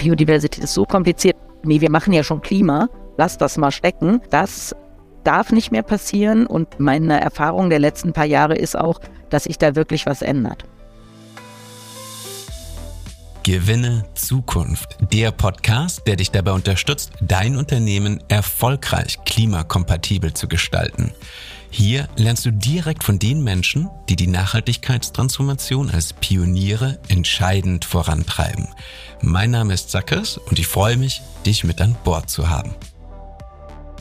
Biodiversität ist so kompliziert. Nee, wir machen ja schon Klima, lass das mal stecken. Das darf nicht mehr passieren und meine Erfahrung der letzten paar Jahre ist auch, dass sich da wirklich was ändert. Gewinne Zukunft, der Podcast, der dich dabei unterstützt, dein Unternehmen erfolgreich klimakompatibel zu gestalten. Hier lernst du direkt von den Menschen, die die Nachhaltigkeitstransformation als Pioniere entscheidend vorantreiben. Mein Name ist Sackers und ich freue mich, dich mit an Bord zu haben.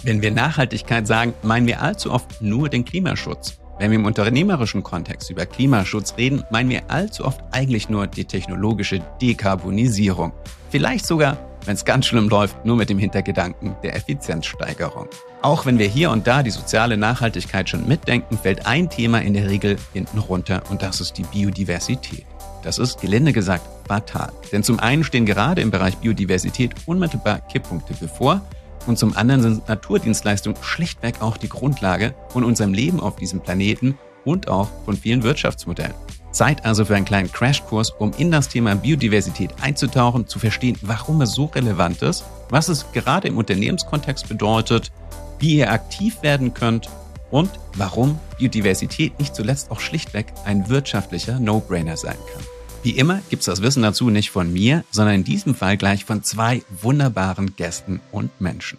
Wenn wir Nachhaltigkeit sagen, meinen wir allzu oft nur den Klimaschutz. Wenn wir im unternehmerischen Kontext über Klimaschutz reden, meinen wir allzu oft eigentlich nur die technologische Dekarbonisierung. Vielleicht sogar, wenn es ganz schlimm läuft, nur mit dem Hintergedanken der Effizienzsteigerung. Auch wenn wir hier und da die soziale Nachhaltigkeit schon mitdenken, fällt ein Thema in der Regel hinten runter und das ist die Biodiversität. Das ist, gelinde gesagt, fatal. Denn zum einen stehen gerade im Bereich Biodiversität unmittelbar Kipppunkte bevor und zum anderen sind Naturdienstleistungen schlichtweg auch die Grundlage von unserem Leben auf diesem Planeten und auch von vielen Wirtschaftsmodellen. Zeit also für einen kleinen Crashkurs, um in das Thema Biodiversität einzutauchen, zu verstehen, warum es so relevant ist, was es gerade im Unternehmenskontext bedeutet, wie ihr aktiv werden könnt und warum Biodiversität nicht zuletzt auch schlichtweg ein wirtschaftlicher No-Brainer sein kann. Wie immer gibt's das Wissen dazu nicht von mir, sondern in diesem Fall gleich von zwei wunderbaren Gästen und Menschen.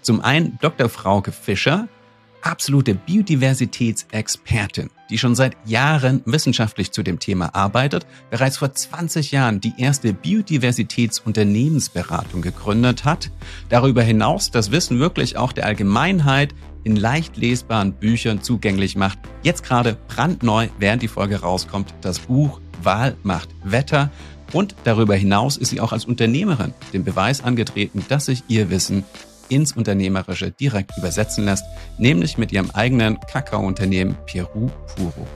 Zum einen Dr. Frauke Fischer, absolute Biodiversitätsexpertin, die schon seit Jahren wissenschaftlich zu dem Thema arbeitet, bereits vor 20 Jahren die erste Biodiversitätsunternehmensberatung gegründet hat, darüber hinaus das Wissen wirklich auch der Allgemeinheit in leicht lesbaren Büchern zugänglich macht. Jetzt gerade brandneu, während die Folge rauskommt, das Buch Wahl macht Wetter. Und darüber hinaus ist sie auch als Unternehmerin den Beweis angetreten, dass sich ihr Wissen ins Unternehmerische direkt übersetzen lässt, nämlich mit ihrem eigenen Kakaounternehmen Peru Puro.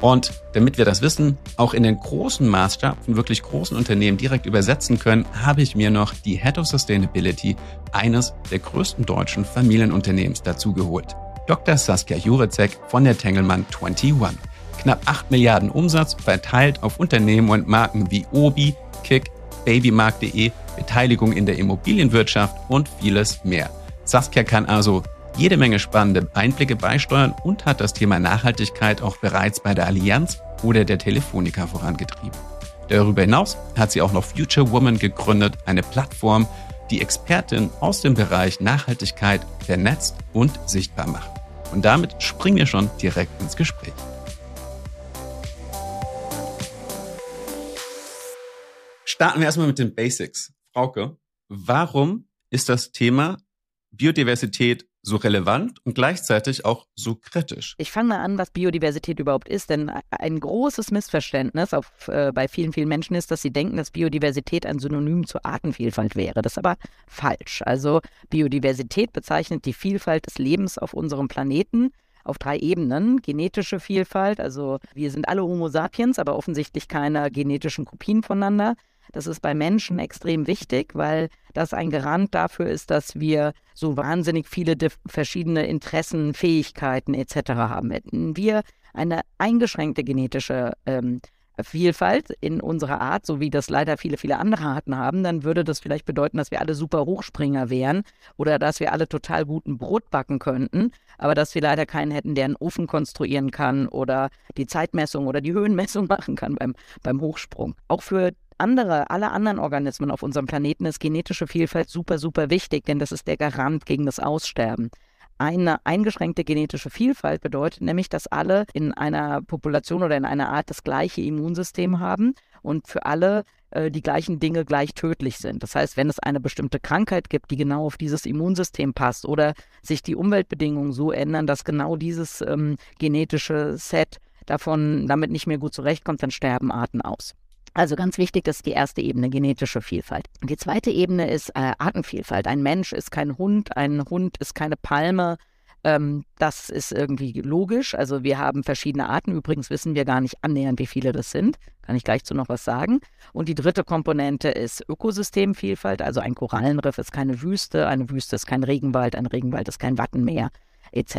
Und damit wir das Wissen auch in den großen Maßstab von wirklich großen Unternehmen direkt übersetzen können, habe ich mir noch die Head of Sustainability eines der größten deutschen Familienunternehmens dazugeholt. Dr. Saskia Jurecek von der Tengelmann 21 knapp 8 Milliarden Umsatz verteilt auf Unternehmen und Marken wie Obi, Kick, Babymarkt.de, Beteiligung in der Immobilienwirtschaft und vieles mehr. Saskia kann also jede Menge spannende Einblicke beisteuern und hat das Thema Nachhaltigkeit auch bereits bei der Allianz oder der Telefonica vorangetrieben. Darüber hinaus hat sie auch noch Future Woman gegründet, eine Plattform, die Expertin aus dem Bereich Nachhaltigkeit vernetzt und sichtbar macht. Und damit springen wir schon direkt ins Gespräch. Starten wir erstmal mit den Basics. Frauke, warum ist das Thema Biodiversität so relevant und gleichzeitig auch so kritisch? Ich fange mal an, was Biodiversität überhaupt ist, denn ein großes Missverständnis auf, äh, bei vielen, vielen Menschen ist, dass sie denken, dass Biodiversität ein Synonym zur Artenvielfalt wäre. Das ist aber falsch. Also Biodiversität bezeichnet die Vielfalt des Lebens auf unserem Planeten auf drei Ebenen. Genetische Vielfalt, also wir sind alle Homo sapiens, aber offensichtlich keine genetischen Kopien voneinander. Das ist bei Menschen extrem wichtig, weil das ein Garant dafür ist, dass wir so wahnsinnig viele verschiedene Interessen, Fähigkeiten etc. haben. Hätten wir eine eingeschränkte genetische ähm, Vielfalt in unserer Art, so wie das leider viele, viele andere Arten haben, dann würde das vielleicht bedeuten, dass wir alle super Hochspringer wären oder dass wir alle total guten Brot backen könnten, aber dass wir leider keinen hätten, der einen Ofen konstruieren kann oder die Zeitmessung oder die Höhenmessung machen kann beim, beim Hochsprung. Auch für andere, alle anderen Organismen auf unserem Planeten ist genetische Vielfalt super, super wichtig, denn das ist der Garant gegen das Aussterben. Eine eingeschränkte genetische Vielfalt bedeutet nämlich, dass alle in einer Population oder in einer Art das gleiche Immunsystem haben und für alle äh, die gleichen Dinge gleich tödlich sind. Das heißt, wenn es eine bestimmte Krankheit gibt, die genau auf dieses Immunsystem passt oder sich die Umweltbedingungen so ändern, dass genau dieses ähm, genetische Set davon damit nicht mehr gut zurechtkommt, dann sterben Arten aus. Also ganz wichtig, das ist die erste Ebene, genetische Vielfalt. Die zweite Ebene ist äh, Artenvielfalt. Ein Mensch ist kein Hund, ein Hund ist keine Palme. Ähm, das ist irgendwie logisch. Also wir haben verschiedene Arten. Übrigens wissen wir gar nicht annähernd, wie viele das sind. Kann ich gleich zu noch was sagen. Und die dritte Komponente ist Ökosystemvielfalt. Also ein Korallenriff ist keine Wüste, eine Wüste ist kein Regenwald, ein Regenwald ist kein Wattenmeer etc.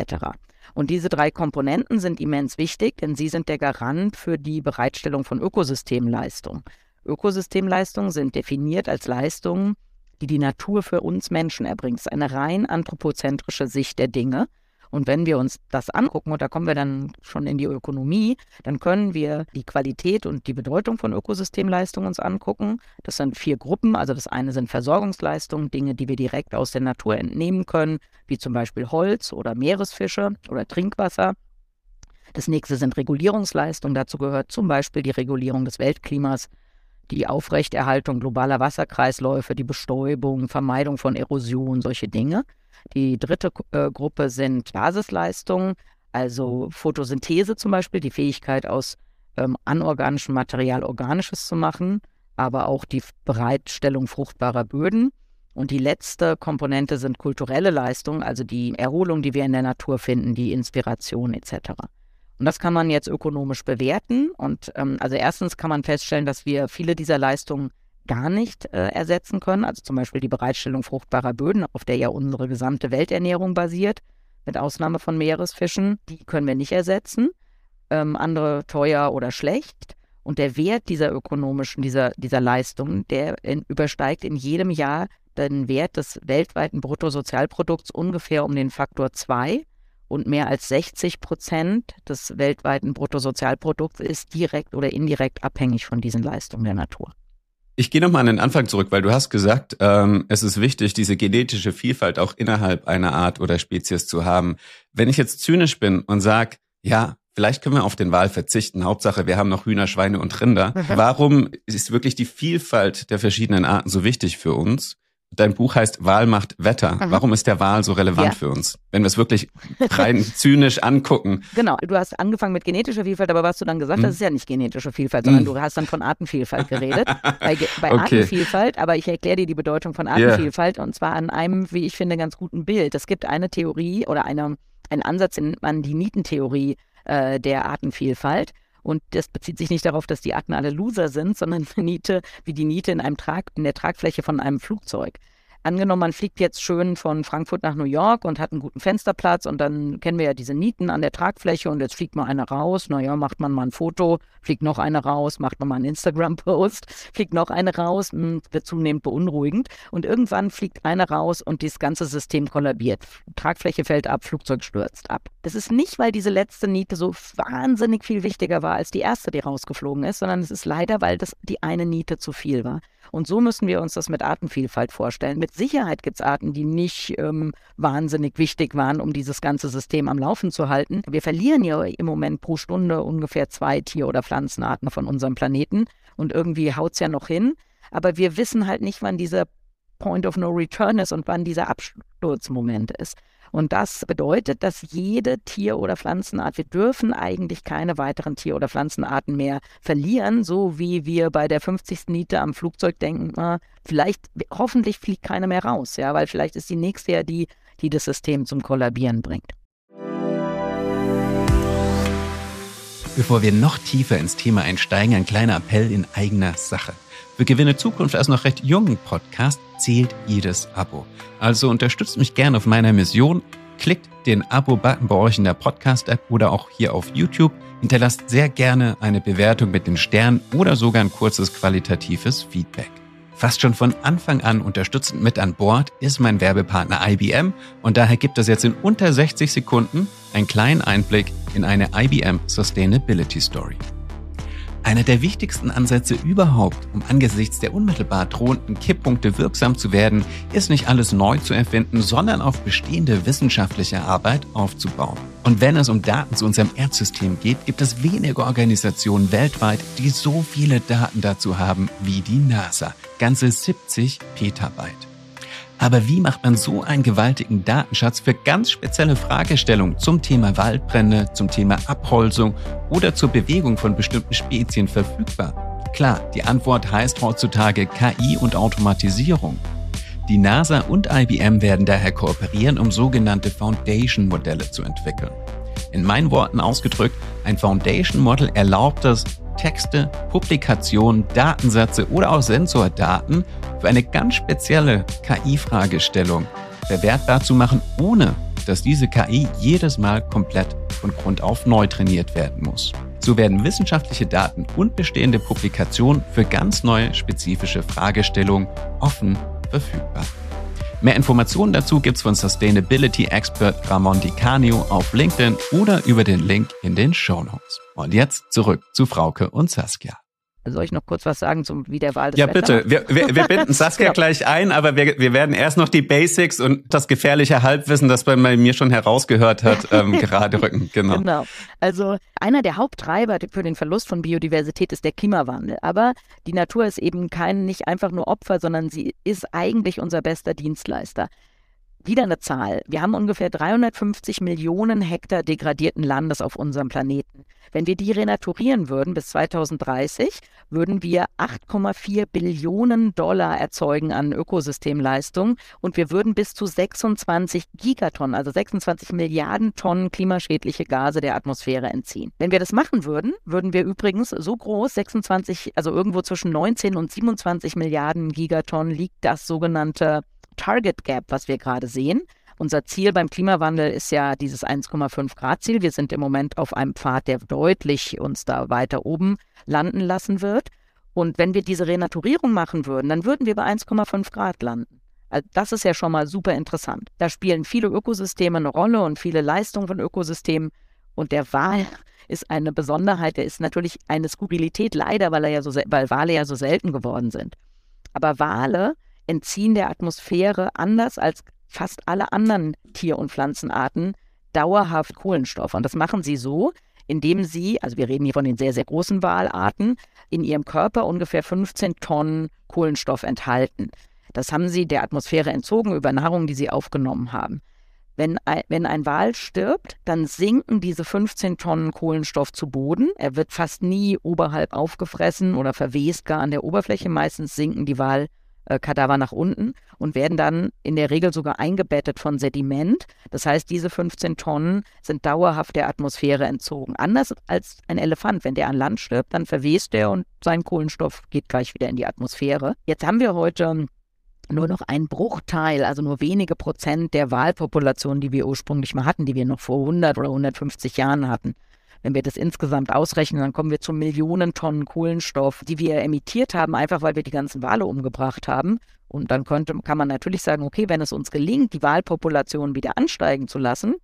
Und diese drei Komponenten sind immens wichtig, denn sie sind der Garant für die Bereitstellung von Ökosystemleistung. Ökosystemleistungen sind definiert als Leistungen, die die Natur für uns Menschen erbringt. Es ist eine rein anthropozentrische Sicht der Dinge. Und wenn wir uns das angucken, und da kommen wir dann schon in die Ökonomie, dann können wir die Qualität und die Bedeutung von Ökosystemleistungen uns angucken. Das sind vier Gruppen. Also das eine sind Versorgungsleistungen, Dinge, die wir direkt aus der Natur entnehmen können, wie zum Beispiel Holz oder Meeresfische oder Trinkwasser. Das nächste sind Regulierungsleistungen. Dazu gehört zum Beispiel die Regulierung des Weltklimas, die Aufrechterhaltung globaler Wasserkreisläufe, die Bestäubung, Vermeidung von Erosion, solche Dinge. Die dritte äh, Gruppe sind Basisleistungen, also Photosynthese zum Beispiel, die Fähigkeit aus ähm, anorganischem Material organisches zu machen, aber auch die Bereitstellung fruchtbarer Böden. Und die letzte Komponente sind kulturelle Leistungen, also die Erholung, die wir in der Natur finden, die Inspiration etc. Und das kann man jetzt ökonomisch bewerten. Und ähm, also erstens kann man feststellen, dass wir viele dieser Leistungen gar nicht äh, ersetzen können. Also zum Beispiel die Bereitstellung fruchtbarer Böden, auf der ja unsere gesamte Welternährung basiert, mit Ausnahme von Meeresfischen. Die können wir nicht ersetzen. Ähm, andere teuer oder schlecht. Und der Wert dieser ökonomischen, dieser, dieser Leistungen, der in, übersteigt in jedem Jahr den Wert des weltweiten Bruttosozialprodukts ungefähr um den Faktor 2 und mehr als 60 Prozent des weltweiten Bruttosozialprodukts ist direkt oder indirekt abhängig von diesen Leistungen der Natur. Ich gehe nochmal an den Anfang zurück, weil du hast gesagt, ähm, es ist wichtig, diese genetische Vielfalt auch innerhalb einer Art oder Spezies zu haben. Wenn ich jetzt zynisch bin und sage, ja, vielleicht können wir auf den Wal verzichten, Hauptsache wir haben noch Hühner, Schweine und Rinder. Mhm. Warum ist wirklich die Vielfalt der verschiedenen Arten so wichtig für uns? Dein Buch heißt Wahl macht Wetter. Mhm. Warum ist der Wahl so relevant ja. für uns? Wenn wir es wirklich rein zynisch angucken. Genau, du hast angefangen mit genetischer Vielfalt, aber was du dann gesagt hast, mhm. ist ja nicht genetische Vielfalt, sondern mhm. du hast dann von Artenvielfalt geredet. bei, bei okay. Artenvielfalt, aber ich erkläre dir die Bedeutung von Artenvielfalt yeah. und zwar an einem, wie ich finde, ganz guten Bild. Es gibt eine Theorie oder eine, einen Ansatz, den nennt man die Nietentheorie äh, der Artenvielfalt. Und das bezieht sich nicht darauf, dass die Arten alle Loser sind, sondern Niete, wie die Niete in einem Trag, in der Tragfläche von einem Flugzeug. Angenommen, man fliegt jetzt schön von Frankfurt nach New York und hat einen guten Fensterplatz und dann kennen wir ja diese Nieten an der Tragfläche und jetzt fliegt mal einer raus. Naja, macht man mal ein Foto, fliegt noch eine raus, macht man mal einen Instagram-Post, fliegt noch eine raus, mh, hm, wird zunehmend beunruhigend und irgendwann fliegt eine raus und das ganze System kollabiert. Tragfläche fällt ab, Flugzeug stürzt ab. Das ist nicht, weil diese letzte Niete so wahnsinnig viel wichtiger war als die erste, die rausgeflogen ist, sondern es ist leider, weil das die eine Niete zu viel war. Und so müssen wir uns das mit Artenvielfalt vorstellen. Mit Sicherheit gibt es Arten, die nicht ähm, wahnsinnig wichtig waren, um dieses ganze System am Laufen zu halten. Wir verlieren ja im Moment pro Stunde ungefähr zwei Tier- oder Pflanzenarten von unserem Planeten. Und irgendwie haut es ja noch hin. Aber wir wissen halt nicht, wann dieser Point of No Return ist und wann dieser Absturzmoment ist. Und das bedeutet, dass jede Tier- oder Pflanzenart, wir dürfen eigentlich keine weiteren Tier- oder Pflanzenarten mehr verlieren, so wie wir bei der 50. Niete am Flugzeug denken, vielleicht, hoffentlich fliegt keine mehr raus, ja, weil vielleicht ist die nächste ja die, die das System zum Kollabieren bringt. Bevor wir noch tiefer ins Thema einsteigen, ein kleiner Appell in eigener Sache. Für Gewinne Zukunft als noch recht jungen Podcast zählt jedes Abo. Also unterstützt mich gerne auf meiner Mission. Klickt den Abo-Button bei euch in der Podcast-App oder auch hier auf YouTube. Hinterlasst sehr gerne eine Bewertung mit den Sternen oder sogar ein kurzes qualitatives Feedback. Fast schon von Anfang an unterstützend mit an Bord ist mein Werbepartner IBM und daher gibt es jetzt in unter 60 Sekunden einen kleinen Einblick in eine IBM Sustainability Story. Einer der wichtigsten Ansätze überhaupt, um angesichts der unmittelbar drohenden Kipppunkte wirksam zu werden, ist nicht alles neu zu erfinden, sondern auf bestehende wissenschaftliche Arbeit aufzubauen. Und wenn es um Daten zu unserem Erdsystem geht, gibt es wenige Organisationen weltweit, die so viele Daten dazu haben wie die NASA. Ganze 70 Petabyte. Aber wie macht man so einen gewaltigen Datenschatz für ganz spezielle Fragestellungen zum Thema Waldbrände, zum Thema Abholzung oder zur Bewegung von bestimmten Spezien verfügbar? Klar, die Antwort heißt heutzutage KI und Automatisierung. Die NASA und IBM werden daher kooperieren, um sogenannte Foundation-Modelle zu entwickeln. In meinen Worten ausgedrückt, ein Foundation-Model erlaubt es, Texte, Publikationen, Datensätze oder auch Sensordaten für eine ganz spezielle KI-Fragestellung verwertbar zu machen, ohne dass diese KI jedes Mal komplett von Grund auf neu trainiert werden muss. So werden wissenschaftliche Daten und bestehende Publikationen für ganz neue spezifische Fragestellungen offen verfügbar. Mehr Informationen dazu gibt's von Sustainability Expert Ramon Di auf LinkedIn oder über den Link in den Show Notes. Und jetzt zurück zu Frauke und Saskia. Soll ich noch kurz was sagen zum wie der Wahl des Ja, bitte. Wir, wir, wir binden Saskia genau. gleich ein, aber wir, wir werden erst noch die Basics und das gefährliche Halbwissen, das man bei mir schon herausgehört hat, ähm, gerade rücken. Genau. genau. Also einer der Haupttreiber für den Verlust von Biodiversität ist der Klimawandel. Aber die Natur ist eben kein nicht einfach nur Opfer, sondern sie ist eigentlich unser bester Dienstleister wieder eine Zahl. Wir haben ungefähr 350 Millionen Hektar degradierten Landes auf unserem Planeten. Wenn wir die renaturieren würden bis 2030, würden wir 8,4 Billionen Dollar erzeugen an Ökosystemleistung und wir würden bis zu 26 Gigatonnen, also 26 Milliarden Tonnen klimaschädliche Gase der Atmosphäre entziehen. Wenn wir das machen würden, würden wir übrigens so groß, 26, also irgendwo zwischen 19 und 27 Milliarden Gigatonnen liegt das sogenannte Target Gap, was wir gerade sehen. Unser Ziel beim Klimawandel ist ja dieses 1,5 Grad Ziel. Wir sind im Moment auf einem Pfad, der deutlich uns da weiter oben landen lassen wird. Und wenn wir diese Renaturierung machen würden, dann würden wir bei 1,5 Grad landen. Also das ist ja schon mal super interessant. Da spielen viele Ökosysteme eine Rolle und viele Leistungen von Ökosystemen. Und der Wal ist eine Besonderheit. Der ist natürlich eine Skurrilität, leider, weil, er ja so, weil Wale ja so selten geworden sind. Aber Wale entziehen der Atmosphäre anders als fast alle anderen Tier- und Pflanzenarten dauerhaft Kohlenstoff. Und das machen sie so, indem sie, also wir reden hier von den sehr, sehr großen Walarten, in ihrem Körper ungefähr 15 Tonnen Kohlenstoff enthalten. Das haben sie der Atmosphäre entzogen über Nahrung, die sie aufgenommen haben. Wenn ein, wenn ein Wal stirbt, dann sinken diese 15 Tonnen Kohlenstoff zu Boden. Er wird fast nie oberhalb aufgefressen oder verwest gar an der Oberfläche. Meistens sinken die Wal, Kadaver nach unten und werden dann in der Regel sogar eingebettet von Sediment. Das heißt, diese 15 Tonnen sind dauerhaft der Atmosphäre entzogen. Anders als ein Elefant, wenn der an Land stirbt, dann verwest er und sein Kohlenstoff geht gleich wieder in die Atmosphäre. Jetzt haben wir heute nur noch ein Bruchteil, also nur wenige Prozent der Walpopulation, die wir ursprünglich mal hatten, die wir noch vor 100 oder 150 Jahren hatten. Wenn wir das insgesamt ausrechnen, dann kommen wir zu Millionen Tonnen Kohlenstoff, die wir emittiert haben, einfach weil wir die ganzen Wale umgebracht haben. Und dann könnte, kann man natürlich sagen, okay, wenn es uns gelingt, die Walpopulation wieder ansteigen zu lassen,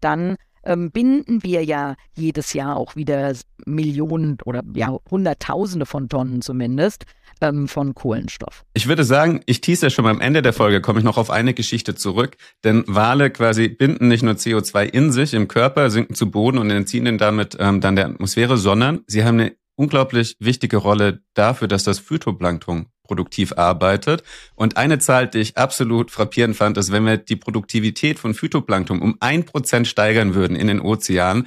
dann ähm, binden wir ja jedes Jahr auch wieder Millionen oder ja Hunderttausende von Tonnen zumindest ähm, von Kohlenstoff. Ich würde sagen, ich tease ja schon mal am Ende der Folge, komme ich noch auf eine Geschichte zurück, denn Wale quasi binden nicht nur CO2 in sich im Körper, sinken zu Boden und entziehen den damit ähm, dann der Atmosphäre, sondern sie haben eine unglaublich wichtige Rolle dafür, dass das Phytoplankton produktiv arbeitet. Und eine Zahl, die ich absolut frappierend fand, ist, wenn wir die Produktivität von Phytoplankton um ein Prozent steigern würden in den Ozeanen,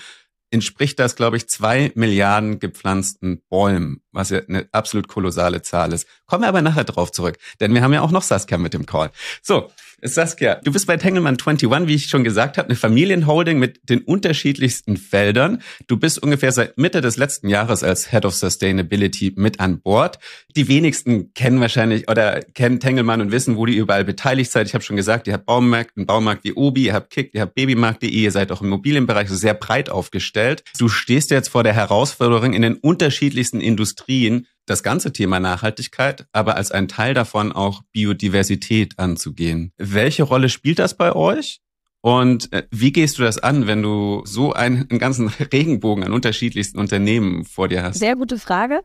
entspricht das, glaube ich, zwei Milliarden gepflanzten Bäumen, was ja eine absolut kolossale Zahl ist. Kommen wir aber nachher drauf zurück, denn wir haben ja auch noch Saskia mit dem Call. So, Saskia, du bist bei Tengelmann 21, wie ich schon gesagt habe, eine Familienholding mit den unterschiedlichsten Feldern. Du bist ungefähr seit Mitte des letzten Jahres als Head of Sustainability mit an Bord. Die wenigsten kennen wahrscheinlich oder kennen Tengelmann und wissen, wo die überall beteiligt seid. Ich habe schon gesagt, ihr habt Baumarkt, einen Baumarkt wie Obi, ihr habt Kick, ihr habt Babymarkt.de, ihr seid auch im Immobilienbereich sehr breit aufgestellt. Du stehst jetzt vor der Herausforderung in den unterschiedlichsten Industrien das ganze Thema Nachhaltigkeit, aber als ein Teil davon auch Biodiversität anzugehen. Welche Rolle spielt das bei euch? Und äh, wie gehst du das an, wenn du so einen, einen ganzen Regenbogen an unterschiedlichsten Unternehmen vor dir hast? Sehr gute Frage,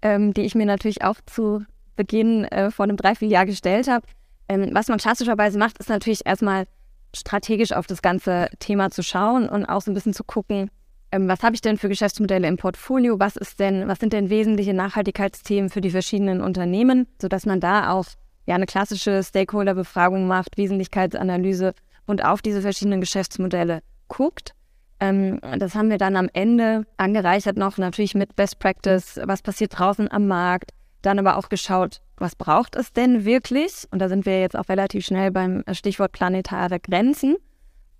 ähm, die ich mir natürlich auch zu Beginn äh, vor einem Dreivierteljahr gestellt habe. Ähm, was man klassischerweise macht, ist natürlich erstmal strategisch auf das ganze Thema zu schauen und auch so ein bisschen zu gucken, ähm, was habe ich denn für Geschäftsmodelle im Portfolio, was ist denn, was sind denn wesentliche Nachhaltigkeitsthemen für die verschiedenen Unternehmen, sodass man da auch ja eine klassische Stakeholder-Befragung macht, Wesentlichkeitsanalyse und auf diese verschiedenen Geschäftsmodelle guckt. Ähm, das haben wir dann am Ende angereichert noch natürlich mit Best Practice, was passiert draußen am Markt, dann aber auch geschaut, was braucht es denn wirklich? Und da sind wir jetzt auch relativ schnell beim Stichwort planetare Grenzen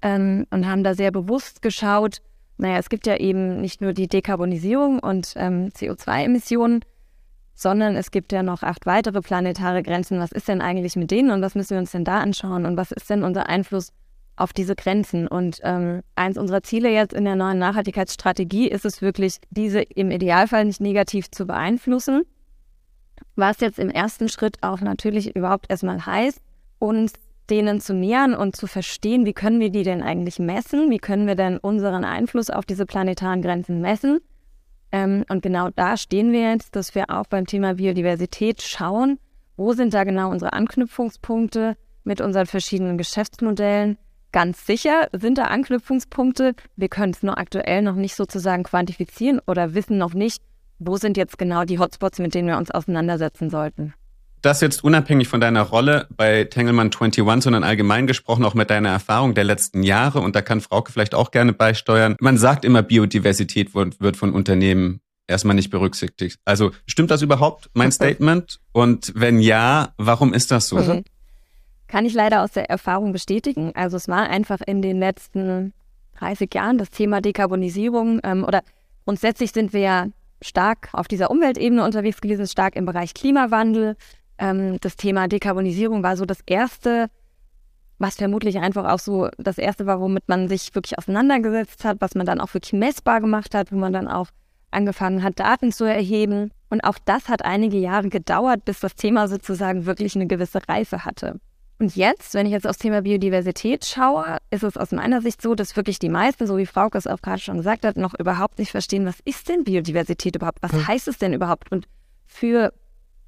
ähm, und haben da sehr bewusst geschaut, naja, es gibt ja eben nicht nur die Dekarbonisierung und ähm, CO2-Emissionen, sondern es gibt ja noch acht weitere planetare Grenzen. Was ist denn eigentlich mit denen und was müssen wir uns denn da anschauen und was ist denn unser Einfluss auf diese Grenzen. Und ähm, eins unserer Ziele jetzt in der neuen Nachhaltigkeitsstrategie ist es wirklich, diese im Idealfall nicht negativ zu beeinflussen. Was jetzt im ersten Schritt auch natürlich überhaupt erstmal heißt, uns denen zu nähern und zu verstehen, wie können wir die denn eigentlich messen? Wie können wir denn unseren Einfluss auf diese planetaren Grenzen messen? Ähm, und genau da stehen wir jetzt, dass wir auch beim Thema Biodiversität schauen, wo sind da genau unsere Anknüpfungspunkte mit unseren verschiedenen Geschäftsmodellen? Ganz sicher sind da Anknüpfungspunkte. Wir können es nur aktuell noch nicht sozusagen quantifizieren oder wissen noch nicht, wo sind jetzt genau die Hotspots, mit denen wir uns auseinandersetzen sollten. Das jetzt unabhängig von deiner Rolle bei Tengelmann 21, sondern allgemein gesprochen auch mit deiner Erfahrung der letzten Jahre. Und da kann Frauke vielleicht auch gerne beisteuern. Man sagt immer, Biodiversität wird von Unternehmen erstmal nicht berücksichtigt. Also stimmt das überhaupt, mein Statement? Und wenn ja, warum ist das so? Mhm. Kann ich leider aus der Erfahrung bestätigen. Also es war einfach in den letzten 30 Jahren das Thema Dekarbonisierung ähm, oder grundsätzlich sind wir ja stark auf dieser Umweltebene unterwegs gewesen, stark im Bereich Klimawandel. Ähm, das Thema Dekarbonisierung war so das erste, was vermutlich einfach auch so das erste war, womit man sich wirklich auseinandergesetzt hat, was man dann auch wirklich messbar gemacht hat, wo man dann auch angefangen hat, Daten zu erheben. Und auch das hat einige Jahre gedauert, bis das Thema sozusagen wirklich eine gewisse Reife hatte. Und jetzt, wenn ich jetzt aufs Thema Biodiversität schaue, ist es aus meiner Sicht so, dass wirklich die meisten, so wie Frauke es auch gerade schon gesagt hat, noch überhaupt nicht verstehen, was ist denn Biodiversität überhaupt? Was hm. heißt es denn überhaupt? Und für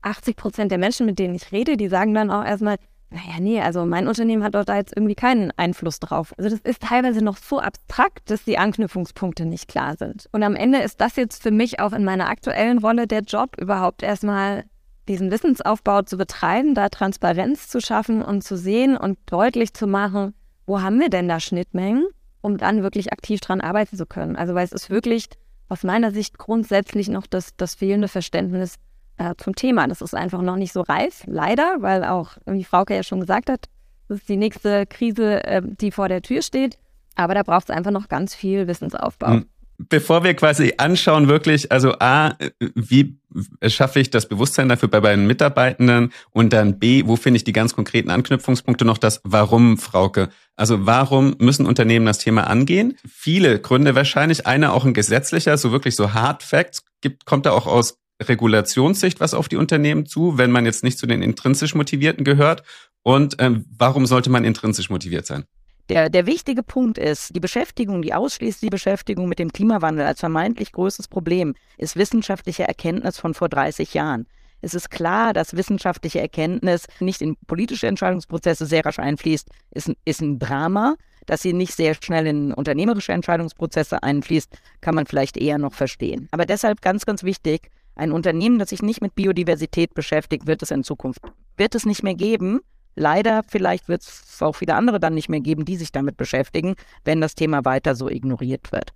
80 Prozent der Menschen, mit denen ich rede, die sagen dann auch erstmal, naja, nee, also mein Unternehmen hat dort da jetzt irgendwie keinen Einfluss drauf. Also das ist teilweise noch so abstrakt, dass die Anknüpfungspunkte nicht klar sind. Und am Ende ist das jetzt für mich auch in meiner aktuellen Rolle der Job, überhaupt erstmal diesen Wissensaufbau zu betreiben, da Transparenz zu schaffen und zu sehen und deutlich zu machen, wo haben wir denn da Schnittmengen, um dann wirklich aktiv dran arbeiten zu können. Also weil es ist wirklich aus meiner Sicht grundsätzlich noch das, das fehlende Verständnis äh, zum Thema. Das ist einfach noch nicht so reif, leider, weil auch, wie Frauke ja schon gesagt hat, das ist die nächste Krise, äh, die vor der Tür steht. Aber da braucht es einfach noch ganz viel Wissensaufbau. Mhm bevor wir quasi anschauen, wirklich, also A, wie schaffe ich das Bewusstsein dafür bei meinen Mitarbeitenden und dann B, wo finde ich die ganz konkreten Anknüpfungspunkte noch das Warum, Frauke? Also warum müssen Unternehmen das Thema angehen? Viele Gründe wahrscheinlich, einer auch ein gesetzlicher, so wirklich so Hard Facts, gibt, kommt da auch aus Regulationssicht was auf die Unternehmen zu, wenn man jetzt nicht zu den intrinsisch Motivierten gehört? Und ähm, warum sollte man intrinsisch motiviert sein? Der, der wichtige Punkt ist, die Beschäftigung, die ausschließliche Beschäftigung mit dem Klimawandel als vermeintlich größtes Problem ist wissenschaftliche Erkenntnis von vor 30 Jahren. Es ist klar, dass wissenschaftliche Erkenntnis nicht in politische Entscheidungsprozesse sehr rasch einfließt, ist, ist ein Drama. Dass sie nicht sehr schnell in unternehmerische Entscheidungsprozesse einfließt, kann man vielleicht eher noch verstehen. Aber deshalb ganz, ganz wichtig, ein Unternehmen, das sich nicht mit Biodiversität beschäftigt, wird es in Zukunft, wird es nicht mehr geben. Leider, vielleicht wird es auch viele andere dann nicht mehr geben, die sich damit beschäftigen, wenn das Thema weiter so ignoriert wird.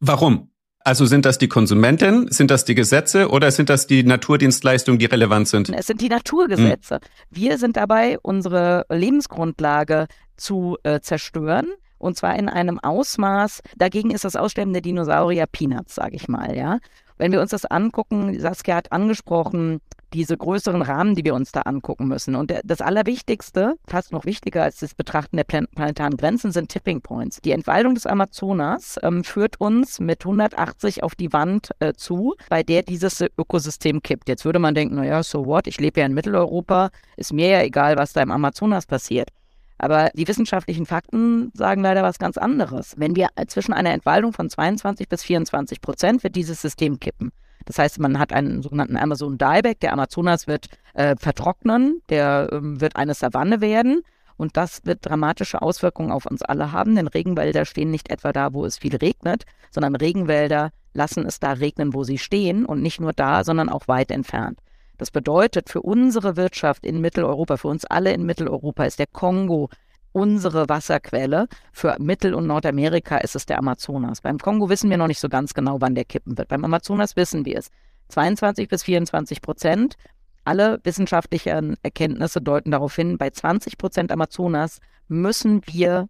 Warum? Also sind das die Konsumenten, sind das die Gesetze oder sind das die Naturdienstleistungen, die relevant sind? Es sind die Naturgesetze. Hm. Wir sind dabei, unsere Lebensgrundlage zu äh, zerstören. Und zwar in einem Ausmaß, dagegen ist das Aussterben der Dinosaurier Peanuts, sage ich mal, ja. Wenn wir uns das angucken, Saskia hat angesprochen, diese größeren Rahmen, die wir uns da angucken müssen. Und das Allerwichtigste, fast noch wichtiger als das Betrachten der planetaren Grenzen, sind Tipping Points. Die Entwaldung des Amazonas ähm, führt uns mit 180 auf die Wand äh, zu, bei der dieses Ökosystem kippt. Jetzt würde man denken, naja, so what, ich lebe ja in Mitteleuropa, ist mir ja egal, was da im Amazonas passiert. Aber die wissenschaftlichen Fakten sagen leider was ganz anderes. Wenn wir zwischen einer Entwaldung von 22 bis 24 Prozent wird dieses System kippen. Das heißt, man hat einen sogenannten Amazon Dieback. Der Amazonas wird äh, vertrocknen, der ähm, wird eine Savanne werden. Und das wird dramatische Auswirkungen auf uns alle haben, denn Regenwälder stehen nicht etwa da, wo es viel regnet, sondern Regenwälder lassen es da regnen, wo sie stehen und nicht nur da, sondern auch weit entfernt. Das bedeutet für unsere Wirtschaft in Mitteleuropa, für uns alle in Mitteleuropa ist der Kongo unsere Wasserquelle. Für Mittel- und Nordamerika ist es der Amazonas. Beim Kongo wissen wir noch nicht so ganz genau, wann der kippen wird. Beim Amazonas wissen wir es. 22 bis 24 Prozent. Alle wissenschaftlichen Erkenntnisse deuten darauf hin, bei 20 Prozent Amazonas müssen wir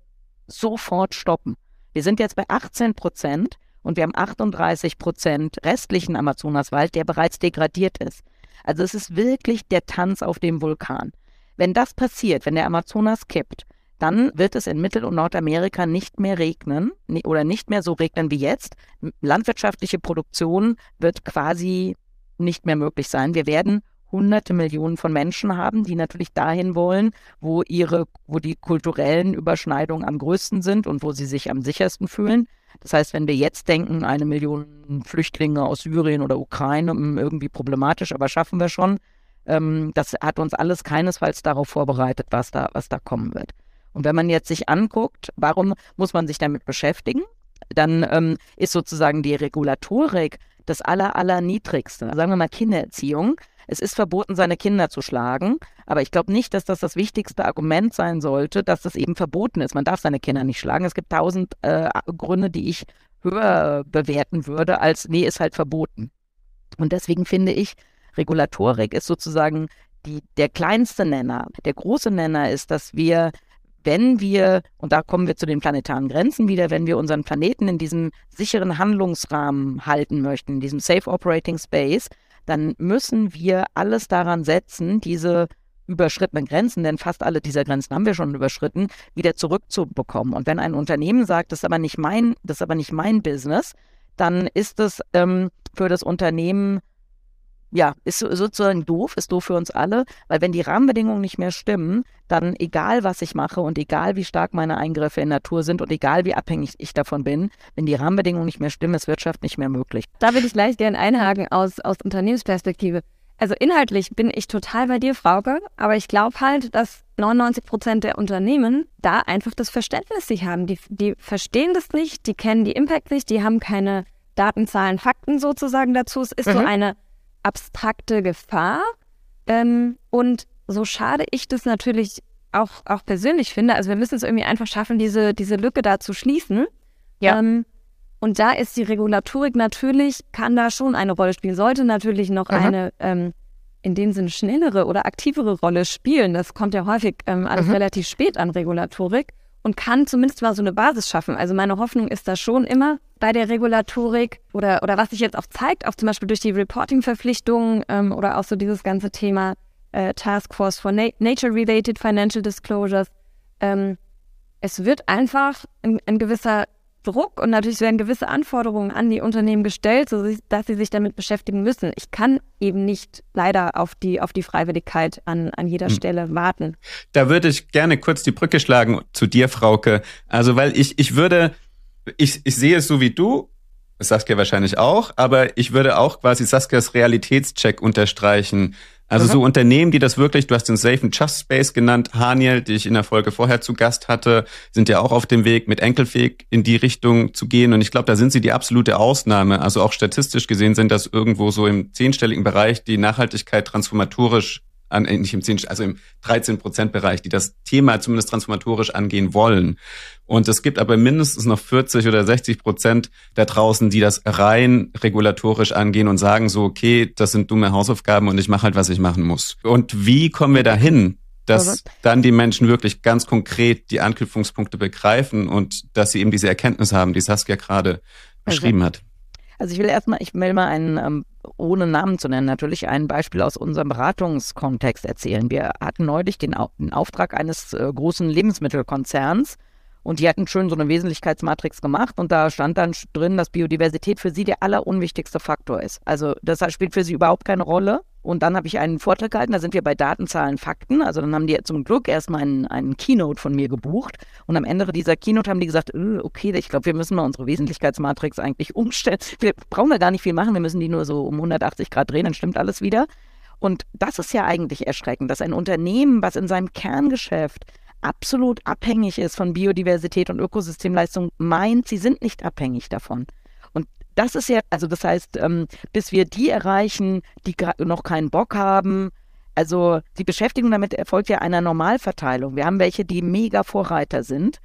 sofort stoppen. Wir sind jetzt bei 18 Prozent und wir haben 38 Prozent restlichen Amazonaswald, der bereits degradiert ist. Also es ist wirklich der Tanz auf dem Vulkan. Wenn das passiert, wenn der Amazonas kippt, dann wird es in Mittel- und Nordamerika nicht mehr regnen oder nicht mehr so regnen wie jetzt. Landwirtschaftliche Produktion wird quasi nicht mehr möglich sein. Wir werden hunderte Millionen von Menschen haben, die natürlich dahin wollen, wo ihre, wo die kulturellen Überschneidungen am größten sind und wo sie sich am sichersten fühlen. Das heißt, wenn wir jetzt denken, eine Million Flüchtlinge aus Syrien oder Ukraine, hm, irgendwie problematisch, aber schaffen wir schon, ähm, das hat uns alles keinesfalls darauf vorbereitet, was da, was da kommen wird. Und wenn man jetzt sich anguckt, warum muss man sich damit beschäftigen? Dann ähm, ist sozusagen die Regulatorik das aller, aller niedrigste. Sagen wir mal Kindererziehung. Es ist verboten, seine Kinder zu schlagen, aber ich glaube nicht, dass das das wichtigste Argument sein sollte, dass das eben verboten ist. Man darf seine Kinder nicht schlagen. Es gibt tausend äh, Gründe, die ich höher bewerten würde, als nee, ist halt verboten. Und deswegen finde ich, Regulatorik ist sozusagen die, der kleinste Nenner. Der große Nenner ist, dass wir wenn wir, und da kommen wir zu den planetaren Grenzen wieder, wenn wir unseren Planeten in diesem sicheren Handlungsrahmen halten möchten, in diesem Safe Operating Space, dann müssen wir alles daran setzen, diese überschrittenen Grenzen, denn fast alle dieser Grenzen haben wir schon überschritten, wieder zurückzubekommen. Und wenn ein Unternehmen sagt, das ist aber nicht mein, das ist aber nicht mein Business, dann ist es ähm, für das Unternehmen ja, ist sozusagen doof, ist doof für uns alle, weil wenn die Rahmenbedingungen nicht mehr stimmen, dann egal was ich mache und egal wie stark meine Eingriffe in Natur sind und egal wie abhängig ich davon bin, wenn die Rahmenbedingungen nicht mehr stimmen, ist Wirtschaft nicht mehr möglich. Da würde ich gleich gerne einhaken aus, aus Unternehmensperspektive. Also inhaltlich bin ich total bei dir, Frauke, aber ich glaube halt, dass 99 Prozent der Unternehmen da einfach das Verständnis nicht haben. Die, die verstehen das nicht, die kennen die Impact nicht, die haben keine Daten, Zahlen, Fakten sozusagen dazu. Es ist mhm. so eine abstrakte Gefahr. Ähm, und so schade ich das natürlich auch, auch persönlich finde, also wir müssen es irgendwie einfach schaffen, diese, diese Lücke da zu schließen. Ja. Ähm, und da ist die Regulatorik natürlich, kann da schon eine Rolle spielen, sollte natürlich noch Aha. eine ähm, in dem Sinne schnellere oder aktivere Rolle spielen. Das kommt ja häufig ähm, alles Aha. relativ spät an Regulatorik und kann zumindest mal so eine Basis schaffen. Also meine Hoffnung ist da schon immer bei der Regulatorik oder, oder was sich jetzt auch zeigt, auch zum Beispiel durch die Reporting-Verpflichtungen ähm, oder auch so dieses ganze Thema äh, Task Force for Na Nature-Related Financial Disclosures. Ähm, es wird einfach ein, ein gewisser Druck und natürlich werden gewisse Anforderungen an die Unternehmen gestellt, so dass sie sich damit beschäftigen müssen. Ich kann eben nicht leider auf die, auf die Freiwilligkeit an, an jeder hm. Stelle warten. Da würde ich gerne kurz die Brücke schlagen zu dir, Frauke. Also, weil ich, ich würde, ich, ich sehe es so wie du, Saskia wahrscheinlich auch, aber ich würde auch quasi Saskias Realitätscheck unterstreichen. Also so Unternehmen, die das wirklich, du hast den Safe and Just Space genannt, Haniel, die ich in der Folge vorher zu Gast hatte, sind ja auch auf dem Weg, mit Enkelfähig in die Richtung zu gehen. Und ich glaube, da sind sie die absolute Ausnahme. Also auch statistisch gesehen sind das irgendwo so im zehnstelligen Bereich, die Nachhaltigkeit transformatorisch an, äh, nicht im 10, also im 13 Prozent Bereich, die das Thema zumindest transformatorisch angehen wollen. Und es gibt aber mindestens noch 40 oder 60 Prozent da draußen, die das rein regulatorisch angehen und sagen so, okay, das sind dumme Hausaufgaben und ich mache halt, was ich machen muss. Und wie kommen wir dahin? dass dann die Menschen wirklich ganz konkret die Anknüpfungspunkte begreifen und dass sie eben diese Erkenntnis haben, die Saskia gerade also beschrieben hat. Also ich will erstmal, ich will mal einen, ähm, ohne Namen zu nennen, natürlich ein Beispiel aus unserem Beratungskontext erzählen. Wir hatten neulich den, den Auftrag eines äh, großen Lebensmittelkonzerns und die hatten schön so eine Wesentlichkeitsmatrix gemacht und da stand dann drin, dass Biodiversität für sie der allerunwichtigste Faktor ist. Also das spielt für sie überhaupt keine Rolle. Und dann habe ich einen Vortrag gehalten, da sind wir bei Datenzahlen, Fakten. Also dann haben die zum Glück erstmal einen, einen Keynote von mir gebucht. Und am Ende dieser Keynote haben die gesagt, äh, okay, ich glaube, wir müssen mal unsere Wesentlichkeitsmatrix eigentlich umstellen. Wir brauchen da gar nicht viel machen, wir müssen die nur so um 180 Grad drehen, dann stimmt alles wieder. Und das ist ja eigentlich erschreckend, dass ein Unternehmen, was in seinem Kerngeschäft absolut abhängig ist von Biodiversität und Ökosystemleistung, meint, sie sind nicht abhängig davon das ist ja, also das heißt, ähm, bis wir die erreichen, die noch keinen Bock haben, also die Beschäftigung damit erfolgt ja einer Normalverteilung. Wir haben welche, die mega Vorreiter sind,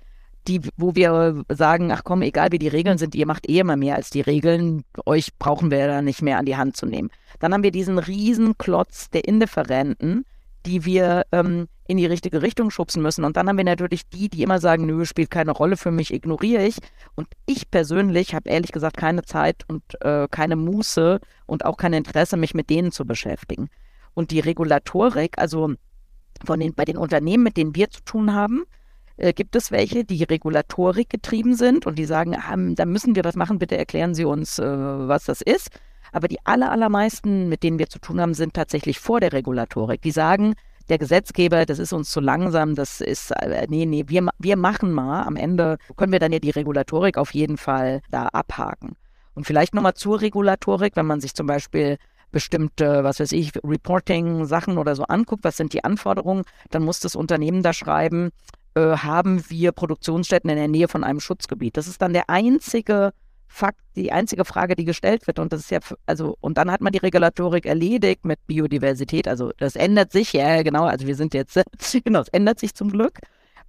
die, wo wir sagen, ach komm, egal wie die Regeln sind, ihr macht eh immer mehr als die Regeln, euch brauchen wir da nicht mehr an die Hand zu nehmen. Dann haben wir diesen riesen Klotz der Indifferenten, die wir ähm, in die richtige Richtung schubsen müssen. Und dann haben wir natürlich die, die immer sagen, nö, spielt keine Rolle für mich, ignoriere ich. Und ich persönlich habe ehrlich gesagt keine Zeit und äh, keine Muße und auch kein Interesse, mich mit denen zu beschäftigen. Und die Regulatorik, also von den, bei den Unternehmen, mit denen wir zu tun haben, äh, gibt es welche, die Regulatorik getrieben sind und die sagen, ah, da müssen wir das machen, bitte erklären Sie uns, äh, was das ist. Aber die aller, allermeisten, mit denen wir zu tun haben, sind tatsächlich vor der Regulatorik. Die sagen, der Gesetzgeber, das ist uns zu langsam, das ist, äh, nee, nee, wir, wir machen mal. Am Ende können wir dann ja die Regulatorik auf jeden Fall da abhaken. Und vielleicht nochmal zur Regulatorik, wenn man sich zum Beispiel bestimmte, was weiß ich, Reporting-Sachen oder so anguckt, was sind die Anforderungen, dann muss das Unternehmen da schreiben, äh, haben wir Produktionsstätten in der Nähe von einem Schutzgebiet. Das ist dann der einzige Fakt, die einzige Frage, die gestellt wird. Und das ist ja, also, und dann hat man die Regulatorik erledigt mit Biodiversität. Also das ändert sich, ja, genau, also wir sind jetzt, genau, es ändert sich zum Glück.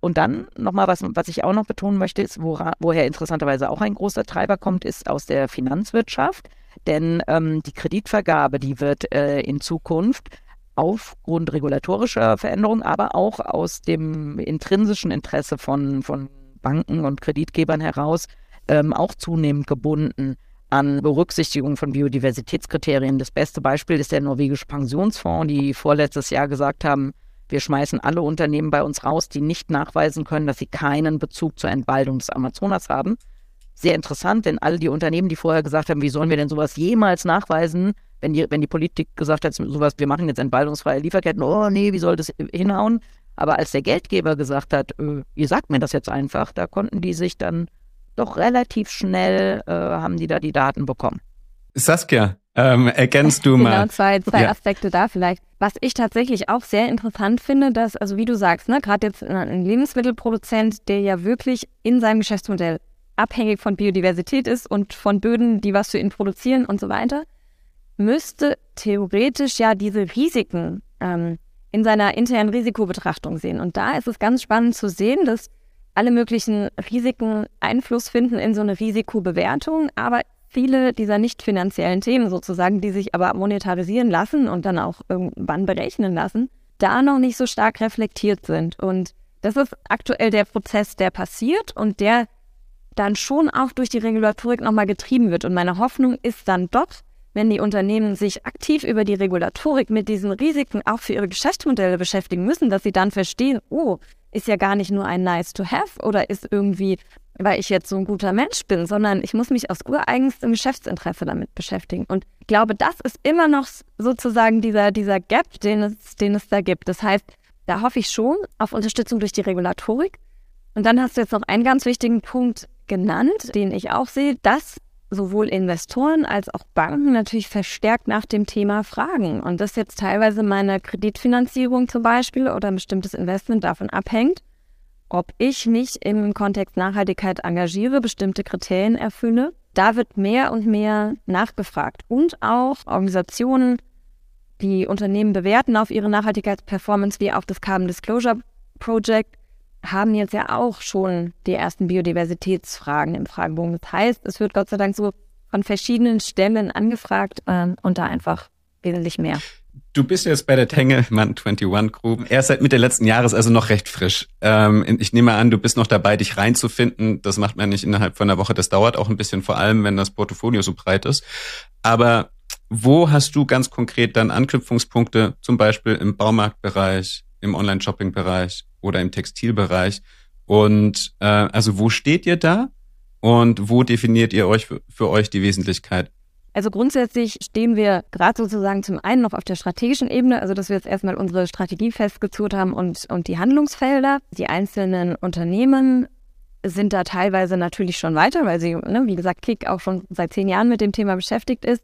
Und dann nochmal, was, was ich auch noch betonen möchte, ist, wora, woher interessanterweise auch ein großer Treiber kommt, ist aus der Finanzwirtschaft. Denn ähm, die Kreditvergabe, die wird äh, in Zukunft aufgrund regulatorischer Veränderungen, aber auch aus dem intrinsischen Interesse von, von Banken und Kreditgebern heraus ähm, auch zunehmend gebunden an Berücksichtigung von Biodiversitätskriterien. Das beste Beispiel ist der norwegische Pensionsfonds, die vorletztes Jahr gesagt haben, wir schmeißen alle Unternehmen bei uns raus, die nicht nachweisen können, dass sie keinen Bezug zur Entwaldung des Amazonas haben. Sehr interessant, denn all die Unternehmen, die vorher gesagt haben, wie sollen wir denn sowas jemals nachweisen, wenn die, wenn die Politik gesagt hat, sowas, wir machen jetzt entwaldungsfreie Lieferketten, oh nee, wie soll das hinhauen? Aber als der Geldgeber gesagt hat, äh, ihr sagt mir das jetzt einfach, da konnten die sich dann doch relativ schnell, äh, haben die da die Daten bekommen. Saskia, ähm, ergänzt du genau, mal. Genau, zwei, zwei ja. Aspekte da vielleicht. Was ich tatsächlich auch sehr interessant finde, dass, also wie du sagst, ne, gerade jetzt ein Lebensmittelproduzent, der ja wirklich in seinem Geschäftsmodell abhängig von Biodiversität ist und von Böden, die was für ihn produzieren und so weiter, müsste theoretisch ja diese Risiken ähm, in seiner internen Risikobetrachtung sehen. Und da ist es ganz spannend zu sehen, dass alle möglichen Risiken Einfluss finden in so eine Risikobewertung, aber viele dieser nicht finanziellen Themen sozusagen, die sich aber monetarisieren lassen und dann auch irgendwann berechnen lassen, da noch nicht so stark reflektiert sind. Und das ist aktuell der Prozess, der passiert und der dann schon auch durch die Regulatorik nochmal getrieben wird. Und meine Hoffnung ist dann doch, wenn die Unternehmen sich aktiv über die Regulatorik mit diesen Risiken auch für ihre Geschäftsmodelle beschäftigen müssen, dass sie dann verstehen, oh, ist ja gar nicht nur ein Nice to Have oder ist irgendwie, weil ich jetzt so ein guter Mensch bin, sondern ich muss mich aus ureigenstem Geschäftsinteresse damit beschäftigen. Und ich glaube, das ist immer noch sozusagen dieser, dieser Gap, den es, den es da gibt. Das heißt, da hoffe ich schon auf Unterstützung durch die Regulatorik. Und dann hast du jetzt noch einen ganz wichtigen Punkt genannt, den ich auch sehe, dass sowohl Investoren als auch Banken natürlich verstärkt nach dem Thema fragen. Und das jetzt teilweise meine Kreditfinanzierung zum Beispiel oder ein bestimmtes Investment davon abhängt, ob ich mich im Kontext Nachhaltigkeit engagiere, bestimmte Kriterien erfülle. Da wird mehr und mehr nachgefragt. Und auch Organisationen, die Unternehmen bewerten auf ihre Nachhaltigkeitsperformance, wie auch das Carbon Disclosure Project, haben jetzt ja auch schon die ersten Biodiversitätsfragen im Fragebogen. Das heißt, es wird Gott sei Dank so von verschiedenen Stellen angefragt äh, und da einfach wesentlich mehr. Du bist jetzt bei der Tengelmann 21 Group. Erst seit Mitte letzten Jahres, also noch recht frisch. Ähm, ich nehme an, du bist noch dabei, dich reinzufinden. Das macht man nicht innerhalb von einer Woche. Das dauert auch ein bisschen, vor allem wenn das Portfolio so breit ist. Aber wo hast du ganz konkret dann Anknüpfungspunkte, zum Beispiel im Baumarktbereich, im Online-Shopping-Bereich oder im Textilbereich. Und äh, also wo steht ihr da und wo definiert ihr euch für, für euch die Wesentlichkeit? Also grundsätzlich stehen wir gerade sozusagen zum einen noch auf der strategischen Ebene, also dass wir jetzt erstmal unsere Strategie festgezurrt haben und, und die Handlungsfelder. Die einzelnen Unternehmen sind da teilweise natürlich schon weiter, weil sie, ne, wie gesagt, Kick auch schon seit zehn Jahren mit dem Thema beschäftigt ist.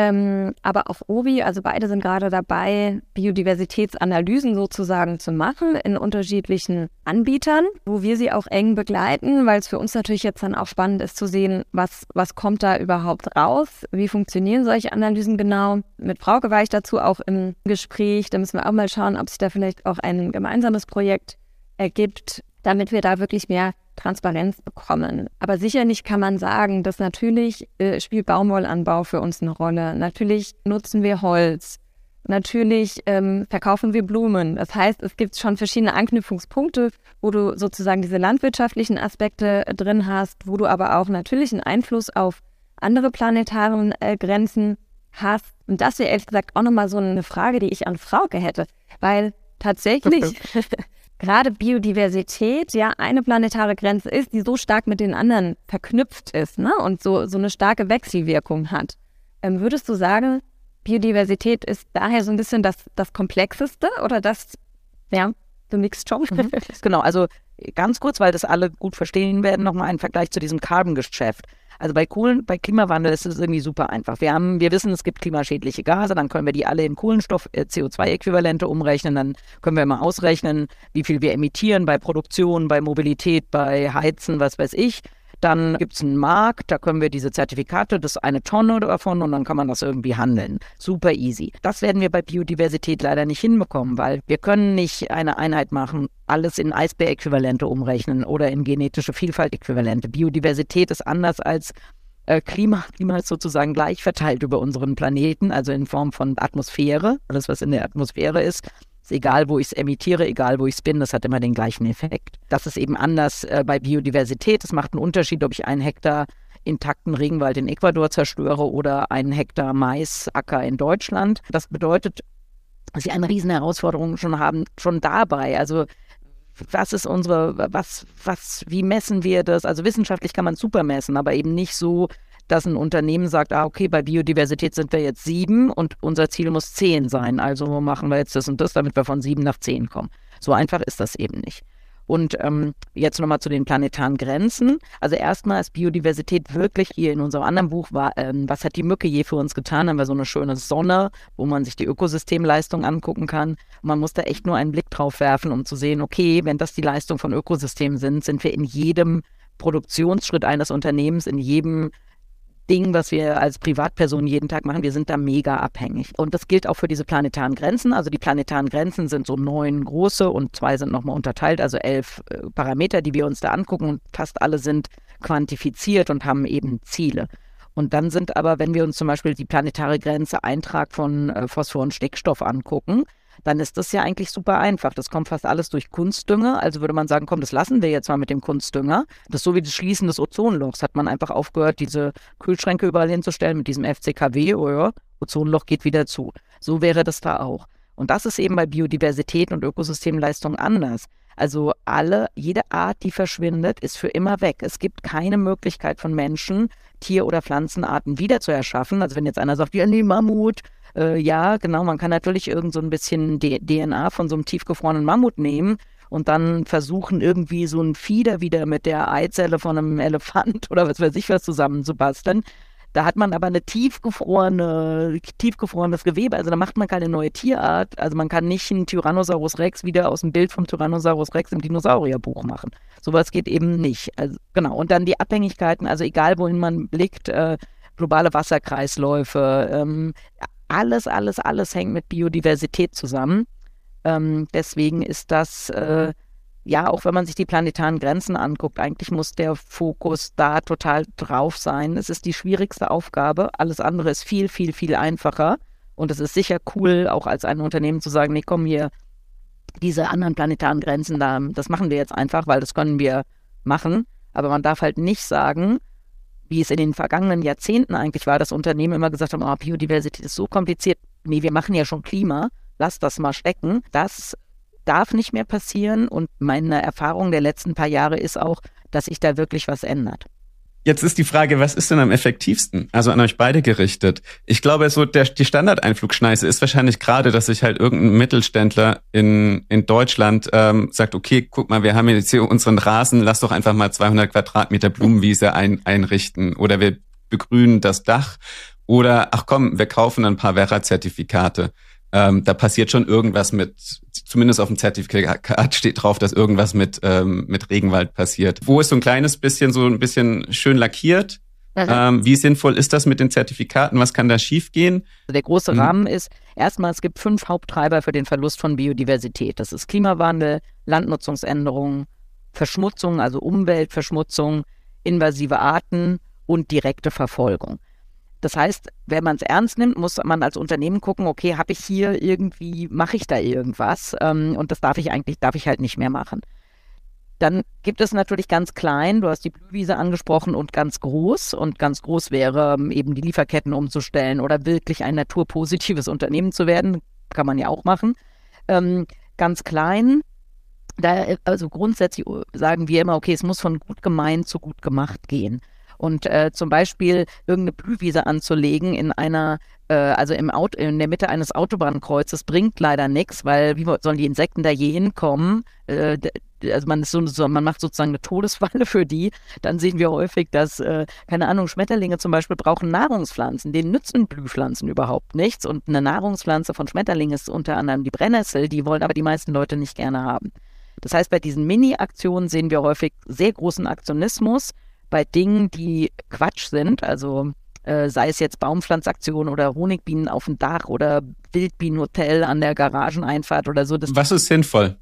Ähm, aber auch Obi, also beide sind gerade dabei, Biodiversitätsanalysen sozusagen zu machen in unterschiedlichen Anbietern, wo wir sie auch eng begleiten, weil es für uns natürlich jetzt dann auch spannend ist zu sehen, was, was kommt da überhaupt raus, wie funktionieren solche Analysen genau. Mit Frauke war ich dazu auch im Gespräch, da müssen wir auch mal schauen, ob sich da vielleicht auch ein gemeinsames Projekt ergibt, damit wir da wirklich mehr Transparenz bekommen. Aber sicherlich kann man sagen, dass natürlich äh, spielt Baumwollanbau für uns eine Rolle. Natürlich nutzen wir Holz. Natürlich ähm, verkaufen wir Blumen. Das heißt, es gibt schon verschiedene Anknüpfungspunkte, wo du sozusagen diese landwirtschaftlichen Aspekte äh, drin hast, wo du aber auch natürlich einen Einfluss auf andere planetaren äh, Grenzen hast. Und das wäre ehrlich gesagt auch nochmal so eine Frage, die ich an Frauke hätte. Weil tatsächlich gerade Biodiversität ja eine planetare Grenze ist, die so stark mit den anderen verknüpft ist ne? und so, so eine starke Wechselwirkung hat. Ähm, würdest du sagen, Biodiversität ist daher so ein bisschen das, das Komplexeste oder das, ja, the mixed job? Mhm. Genau, also ganz kurz, weil das alle gut verstehen werden, nochmal ein Vergleich zu diesem Carbon-Geschäft. Also bei Kohlen, bei Klimawandel ist es irgendwie super einfach. Wir haben, wir wissen, es gibt klimaschädliche Gase, dann können wir die alle in Kohlenstoff, äh, CO2-Äquivalente umrechnen, dann können wir mal ausrechnen, wie viel wir emittieren bei Produktion, bei Mobilität, bei Heizen, was weiß ich. Dann gibt es einen Markt, da können wir diese Zertifikate, das ist eine Tonne davon und dann kann man das irgendwie handeln. Super easy. Das werden wir bei Biodiversität leider nicht hinbekommen, weil wir können nicht eine Einheit machen, alles in Eisbär-Äquivalente umrechnen oder in genetische Vielfalt-Äquivalente. Biodiversität ist anders als äh, Klima. Klima ist sozusagen gleich verteilt über unseren Planeten, also in Form von Atmosphäre, alles was in der Atmosphäre ist. Egal, wo ich es emittiere, egal, wo ich es bin, das hat immer den gleichen Effekt. Das ist eben anders äh, bei Biodiversität. Es macht einen Unterschied, ob ich einen Hektar intakten Regenwald in Ecuador zerstöre oder einen Hektar Maisacker in Deutschland. Das bedeutet, dass sie eine riesen Herausforderung schon haben, schon dabei. Also was ist unsere, was, was, wie messen wir das? Also wissenschaftlich kann man super messen, aber eben nicht so, dass ein Unternehmen sagt, ah, okay, bei Biodiversität sind wir jetzt sieben und unser Ziel muss zehn sein. Also machen wir jetzt das und das, damit wir von sieben nach zehn kommen. So einfach ist das eben nicht. Und ähm, jetzt nochmal zu den planetaren Grenzen. Also erstmal ist Biodiversität wirklich hier in unserem anderen Buch war, ähm, was hat die Mücke je für uns getan? Haben wir so eine schöne Sonne, wo man sich die Ökosystemleistung angucken kann. Und man muss da echt nur einen Blick drauf werfen, um zu sehen, okay, wenn das die Leistung von Ökosystemen sind, sind wir in jedem Produktionsschritt eines Unternehmens, in jedem Ding, was wir als Privatpersonen jeden Tag machen. Wir sind da mega abhängig. Und das gilt auch für diese planetaren Grenzen. Also die planetaren Grenzen sind so neun große und zwei sind nochmal unterteilt, also elf äh, Parameter, die wir uns da angucken und fast alle sind quantifiziert und haben eben Ziele. Und dann sind aber, wenn wir uns zum Beispiel die planetare Grenze Eintrag von äh, Phosphor und Stickstoff angucken, dann ist das ja eigentlich super einfach. Das kommt fast alles durch Kunstdünger. Also würde man sagen, komm, das lassen wir jetzt mal mit dem Kunstdünger. Das ist so wie das Schließen des Ozonlochs. Hat man einfach aufgehört, diese Kühlschränke überall hinzustellen mit diesem FCKW. Oh ja, Ozonloch geht wieder zu. So wäre das da auch. Und das ist eben bei Biodiversität und Ökosystemleistung anders. Also alle, jede Art, die verschwindet, ist für immer weg. Es gibt keine Möglichkeit von Menschen, Tier- oder Pflanzenarten wieder zu erschaffen. Also wenn jetzt einer sagt, ja, nee, Mammut, äh, ja, genau, man kann natürlich irgend so ein bisschen D DNA von so einem tiefgefrorenen Mammut nehmen und dann versuchen, irgendwie so ein Fieder wieder mit der Eizelle von einem Elefant oder was weiß ich was zusammenzubasteln. Da hat man aber eine tiefgefrorene, tiefgefrorenes Gewebe, also da macht man keine neue Tierart. Also man kann nicht einen Tyrannosaurus Rex wieder aus dem Bild vom Tyrannosaurus Rex im Dinosaurierbuch machen. Sowas geht eben nicht. Also, genau. Und dann die Abhängigkeiten, also egal wohin man blickt, äh, globale Wasserkreisläufe, ähm, alles, alles, alles hängt mit Biodiversität zusammen. Ähm, deswegen ist das, äh, ja, auch wenn man sich die planetaren Grenzen anguckt, eigentlich muss der Fokus da total drauf sein. Es ist die schwierigste Aufgabe. Alles andere ist viel, viel, viel einfacher. Und es ist sicher cool, auch als ein Unternehmen zu sagen, nee, komm hier, diese anderen planetaren Grenzen, da, das machen wir jetzt einfach, weil das können wir machen. Aber man darf halt nicht sagen, wie es in den vergangenen Jahrzehnten eigentlich war, dass Unternehmen immer gesagt haben, oh, Biodiversität ist so kompliziert. Nee, wir machen ja schon Klima, lass das mal stecken. Das darf nicht mehr passieren und meine Erfahrung der letzten paar Jahre ist auch, dass sich da wirklich was ändert. Jetzt ist die Frage, was ist denn am effektivsten? Also an euch beide gerichtet. Ich glaube, so der, die Standardeinflugschneise ist wahrscheinlich gerade, dass sich halt irgendein Mittelständler in, in Deutschland ähm, sagt, okay, guck mal, wir haben jetzt hier unseren Rasen, lass doch einfach mal 200 Quadratmeter Blumenwiese ein, einrichten oder wir begrünen das Dach oder ach komm, wir kaufen ein paar Werra-Zertifikate. Ähm, da passiert schon irgendwas mit, zumindest auf dem Zertifikat steht drauf, dass irgendwas mit, ähm, mit Regenwald passiert. Wo ist so ein kleines bisschen, so ein bisschen schön lackiert? Ähm, wie sinnvoll ist das mit den Zertifikaten? Was kann da schiefgehen? Also der große mhm. Rahmen ist, erstmal, es gibt fünf Haupttreiber für den Verlust von Biodiversität. Das ist Klimawandel, Landnutzungsänderungen, Verschmutzung, also Umweltverschmutzung, invasive Arten und direkte Verfolgung. Das heißt, wenn man es ernst nimmt, muss man als Unternehmen gucken, okay, habe ich hier irgendwie, mache ich da irgendwas? Ähm, und das darf ich eigentlich, darf ich halt nicht mehr machen. Dann gibt es natürlich ganz klein, du hast die Blühwiese angesprochen und ganz groß. Und ganz groß wäre ähm, eben die Lieferketten umzustellen oder wirklich ein naturpositives Unternehmen zu werden. Kann man ja auch machen. Ähm, ganz klein Da, also grundsätzlich sagen wir immer, okay, es muss von gut gemeint zu gut gemacht gehen. Und äh, zum Beispiel irgendeine Blühwiese anzulegen in einer, äh, also im Auto, in der Mitte eines Autobahnkreuzes bringt leider nichts, weil wie sollen die Insekten da je hinkommen? Äh, also man so, so, man macht sozusagen eine Todesfalle für die. Dann sehen wir häufig, dass, äh, keine Ahnung, Schmetterlinge zum Beispiel brauchen Nahrungspflanzen. Denen nützen Blühpflanzen überhaupt nichts. Und eine Nahrungspflanze von Schmetterlingen ist unter anderem die Brennnessel. Die wollen aber die meisten Leute nicht gerne haben. Das heißt, bei diesen Mini-Aktionen sehen wir häufig sehr großen Aktionismus bei Dingen, die Quatsch sind, also äh, sei es jetzt Baumpflanzaktion oder Honigbienen auf dem Dach oder Wildbienenhotel an der Garageneinfahrt oder so. Was ist sinnvoll?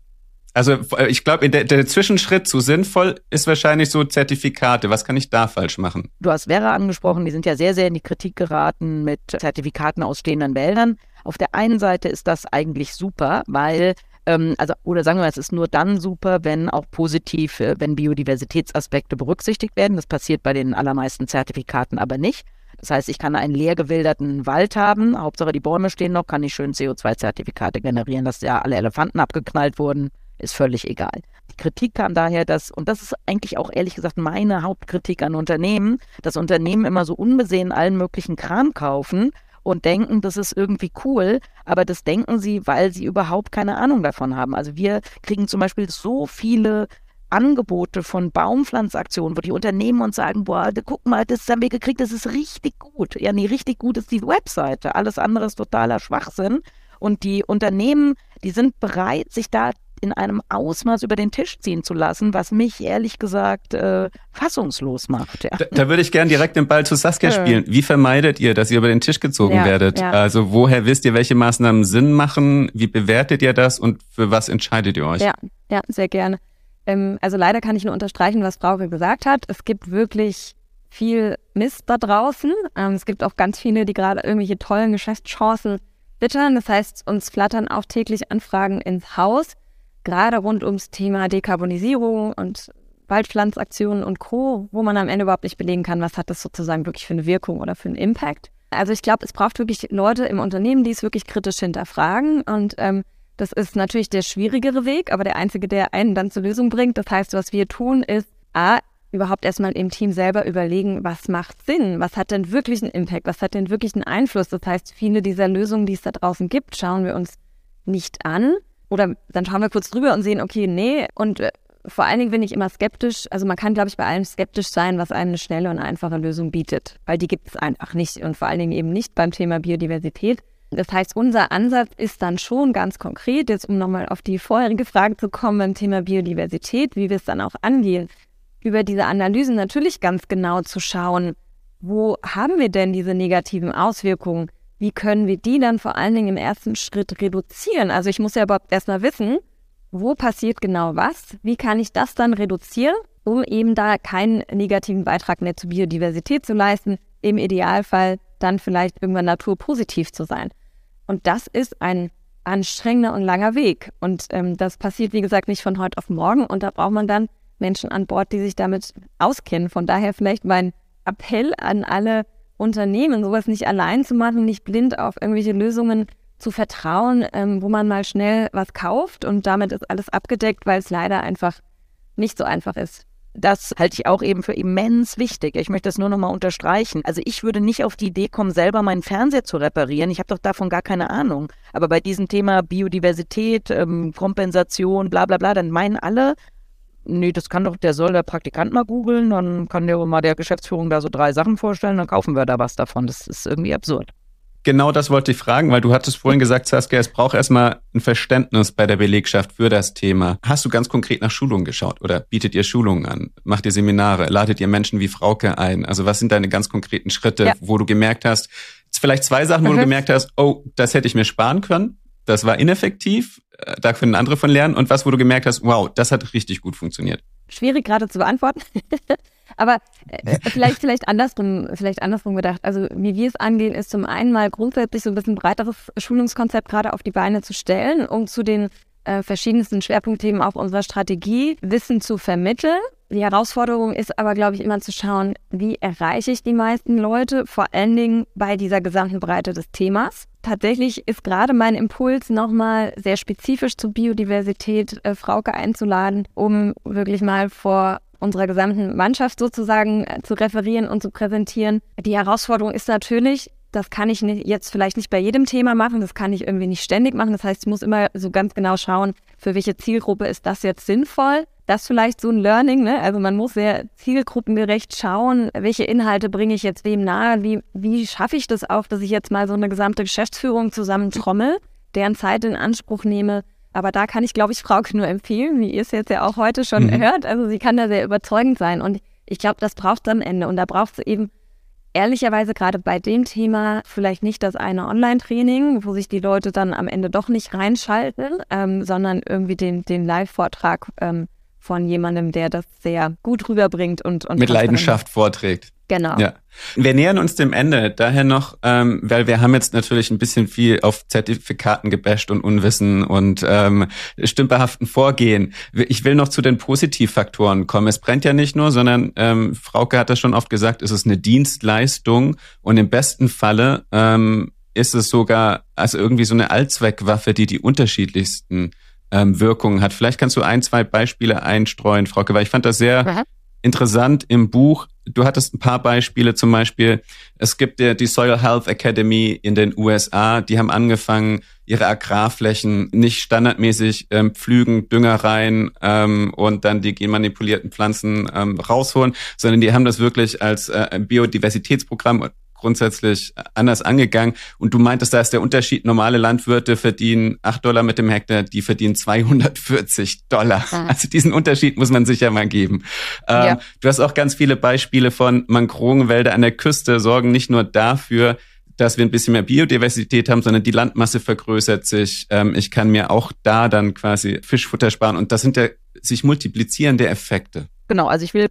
Also äh, ich glaube, der, der Zwischenschritt zu sinnvoll ist wahrscheinlich so Zertifikate. Was kann ich da falsch machen? Du hast Vera angesprochen, die sind ja sehr, sehr in die Kritik geraten mit Zertifikaten aus stehenden Wäldern. Auf der einen Seite ist das eigentlich super, weil also, oder sagen wir mal, es ist nur dann super, wenn auch positiv, wenn Biodiversitätsaspekte berücksichtigt werden. Das passiert bei den allermeisten Zertifikaten aber nicht. Das heißt, ich kann einen leer gewilderten Wald haben, Hauptsache die Bäume stehen noch, kann ich schön CO2-Zertifikate generieren, dass ja alle Elefanten abgeknallt wurden, ist völlig egal. Die Kritik kam daher, dass, und das ist eigentlich auch ehrlich gesagt meine Hauptkritik an Unternehmen, dass Unternehmen immer so unbesehen allen möglichen Kram kaufen und denken, das ist irgendwie cool, aber das denken sie, weil sie überhaupt keine Ahnung davon haben. Also wir kriegen zum Beispiel so viele Angebote von Baumpflanzaktionen, wo die Unternehmen uns sagen, boah, guck mal, das haben wir gekriegt, das ist richtig gut. Ja, nee, richtig gut ist die Webseite. Alles andere ist totaler Schwachsinn. Und die Unternehmen, die sind bereit, sich da in einem Ausmaß über den Tisch ziehen zu lassen, was mich ehrlich gesagt äh, fassungslos macht. Ja. Da, da, würde ich gerne direkt den Ball zu Saskia spielen. Wie vermeidet ihr, dass ihr über den Tisch gezogen ja, werdet? Ja. Also woher wisst ihr, welche Maßnahmen Sinn machen? Wie bewertet ihr das und für was entscheidet ihr euch? Ja, ja, sehr gerne. Ähm, also leider kann ich nur unterstreichen, was Frauke gesagt hat. Es gibt wirklich viel Mist da draußen. Ähm, es gibt auch ganz viele, die gerade irgendwelche tollen Geschäftschancen wittern. Das heißt, uns flattern auch täglich Anfragen ins Haus gerade rund ums Thema Dekarbonisierung und Waldpflanzaktionen und Co., wo man am Ende überhaupt nicht belegen kann, was hat das sozusagen wirklich für eine Wirkung oder für einen Impact. Also ich glaube, es braucht wirklich Leute im Unternehmen, die es wirklich kritisch hinterfragen und ähm, das ist natürlich der schwierigere Weg, aber der einzige, der einen dann zur Lösung bringt. Das heißt, was wir tun, ist A, überhaupt erstmal im Team selber überlegen, was macht Sinn? Was hat denn wirklich einen Impact? Was hat denn wirklich einen Einfluss? Das heißt, viele dieser Lösungen, die es da draußen gibt, schauen wir uns nicht an, oder dann schauen wir kurz drüber und sehen, okay, nee. Und äh, vor allen Dingen bin ich immer skeptisch. Also man kann, glaube ich, bei allem skeptisch sein, was einem eine schnelle und einfache Lösung bietet. Weil die gibt es einfach nicht. Und vor allen Dingen eben nicht beim Thema Biodiversität. Das heißt, unser Ansatz ist dann schon ganz konkret, jetzt um nochmal auf die vorherige Frage zu kommen beim Thema Biodiversität, wie wir es dann auch angehen, über diese Analysen natürlich ganz genau zu schauen, wo haben wir denn diese negativen Auswirkungen? Wie können wir die dann vor allen Dingen im ersten Schritt reduzieren? Also ich muss ja überhaupt erstmal wissen, wo passiert genau was, wie kann ich das dann reduzieren, um eben da keinen negativen Beitrag mehr zur Biodiversität zu leisten, im Idealfall dann vielleicht irgendwann naturpositiv zu sein. Und das ist ein anstrengender und langer Weg. Und ähm, das passiert, wie gesagt, nicht von heute auf morgen. Und da braucht man dann Menschen an Bord, die sich damit auskennen. Von daher vielleicht mein Appell an alle Unternehmen, sowas nicht allein zu machen, nicht blind auf irgendwelche Lösungen zu vertrauen, ähm, wo man mal schnell was kauft und damit ist alles abgedeckt, weil es leider einfach nicht so einfach ist. Das halte ich auch eben für immens wichtig. Ich möchte das nur nochmal unterstreichen. Also ich würde nicht auf die Idee kommen, selber meinen Fernseher zu reparieren. Ich habe doch davon gar keine Ahnung. Aber bei diesem Thema Biodiversität, ähm, Kompensation, bla bla bla, dann meinen alle, nee, das kann doch, der soll der Praktikant mal googeln, dann kann der mal der Geschäftsführung da so drei Sachen vorstellen, dann kaufen wir da was davon. Das ist irgendwie absurd. Genau das wollte ich fragen, weil du hattest vorhin gesagt, Saskia, es braucht erstmal ein Verständnis bei der Belegschaft für das Thema. Hast du ganz konkret nach Schulungen geschaut oder bietet ihr Schulungen an? Macht ihr Seminare? Ladet ihr Menschen wie Frauke ein? Also was sind deine ganz konkreten Schritte, ja. wo du gemerkt hast, vielleicht zwei Sachen, wo mhm. du gemerkt hast, oh, das hätte ich mir sparen können, das war ineffektiv äh, da können andere von lernen und was, wo du gemerkt hast, wow, das hat richtig gut funktioniert? Schwierig gerade zu beantworten. Aber äh, vielleicht, vielleicht andersrum, vielleicht andersrum gedacht. Also wie wir es angehen, ist zum einen mal grundsätzlich so ein bisschen breiteres Schulungskonzept gerade auf die Beine zu stellen, um zu den äh, verschiedensten Schwerpunktthemen auf unserer Strategie Wissen zu vermitteln. Die Herausforderung ist aber, glaube ich, immer zu schauen, wie erreiche ich die meisten Leute, vor allen Dingen bei dieser gesamten Breite des Themas. tatsächlich ist gerade mein Impuls, nochmal sehr spezifisch zur Biodiversität äh, Frauke einzuladen, um wirklich mal vor unserer gesamten Mannschaft sozusagen äh, zu referieren und zu präsentieren. Die Herausforderung ist natürlich, das kann ich jetzt vielleicht nicht bei jedem Thema machen, das kann ich irgendwie nicht ständig machen. Das heißt, ich muss immer so ganz genau schauen, für welche Zielgruppe ist das jetzt sinnvoll. Das vielleicht so ein Learning, ne? Also man muss sehr zielgruppengerecht schauen, welche Inhalte bringe ich jetzt wem nahe, wie, wie schaffe ich das auch, dass ich jetzt mal so eine gesamte Geschäftsführung zusammentrommel, deren Zeit in Anspruch nehme. Aber da kann ich, glaube ich, Frauke nur empfehlen, wie ihr es jetzt ja auch heute schon mhm. hört. Also sie kann da sehr überzeugend sein. Und ich glaube, das braucht es am Ende. Und da braucht es eben ehrlicherweise gerade bei dem Thema vielleicht nicht das eine Online-Training, wo sich die Leute dann am Ende doch nicht reinschalten, ähm, sondern irgendwie den, den Live-Vortrag ähm, von jemandem, der das sehr gut rüberbringt und, und mit Leidenschaft vorträgt. Genau. Ja. Wir nähern uns dem Ende. Daher noch, ähm, weil wir haben jetzt natürlich ein bisschen viel auf Zertifikaten gebasht und Unwissen und ähm, stümperhaften Vorgehen. Ich will noch zu den Positivfaktoren kommen. Es brennt ja nicht nur, sondern ähm, Frauke hat das schon oft gesagt, es ist eine Dienstleistung und im besten Falle ähm, ist es sogar also irgendwie so eine Allzweckwaffe, die die unterschiedlichsten ähm, Wirkungen hat. Vielleicht kannst du ein, zwei Beispiele einstreuen, Frauke, weil ich fand das sehr mhm. interessant im Buch du hattest ein paar Beispiele, zum Beispiel, es gibt ja die Soil Health Academy in den USA, die haben angefangen, ihre Agrarflächen nicht standardmäßig ähm, pflügen, Dünger rein ähm, und dann die genmanipulierten Pflanzen ähm, rausholen, sondern die haben das wirklich als äh, Biodiversitätsprogramm grundsätzlich anders angegangen. Und du meintest, da ist der Unterschied, normale Landwirte verdienen 8 Dollar mit dem Hektar, die verdienen 240 Dollar. Ah. Also diesen Unterschied muss man sich ja mal geben. Ähm, ja. Du hast auch ganz viele Beispiele von Mangrovenwälder an der Küste, sorgen nicht nur dafür, dass wir ein bisschen mehr Biodiversität haben, sondern die Landmasse vergrößert sich. Ähm, ich kann mir auch da dann quasi Fischfutter sparen. Und das sind ja sich multiplizierende Effekte. Genau, also ich will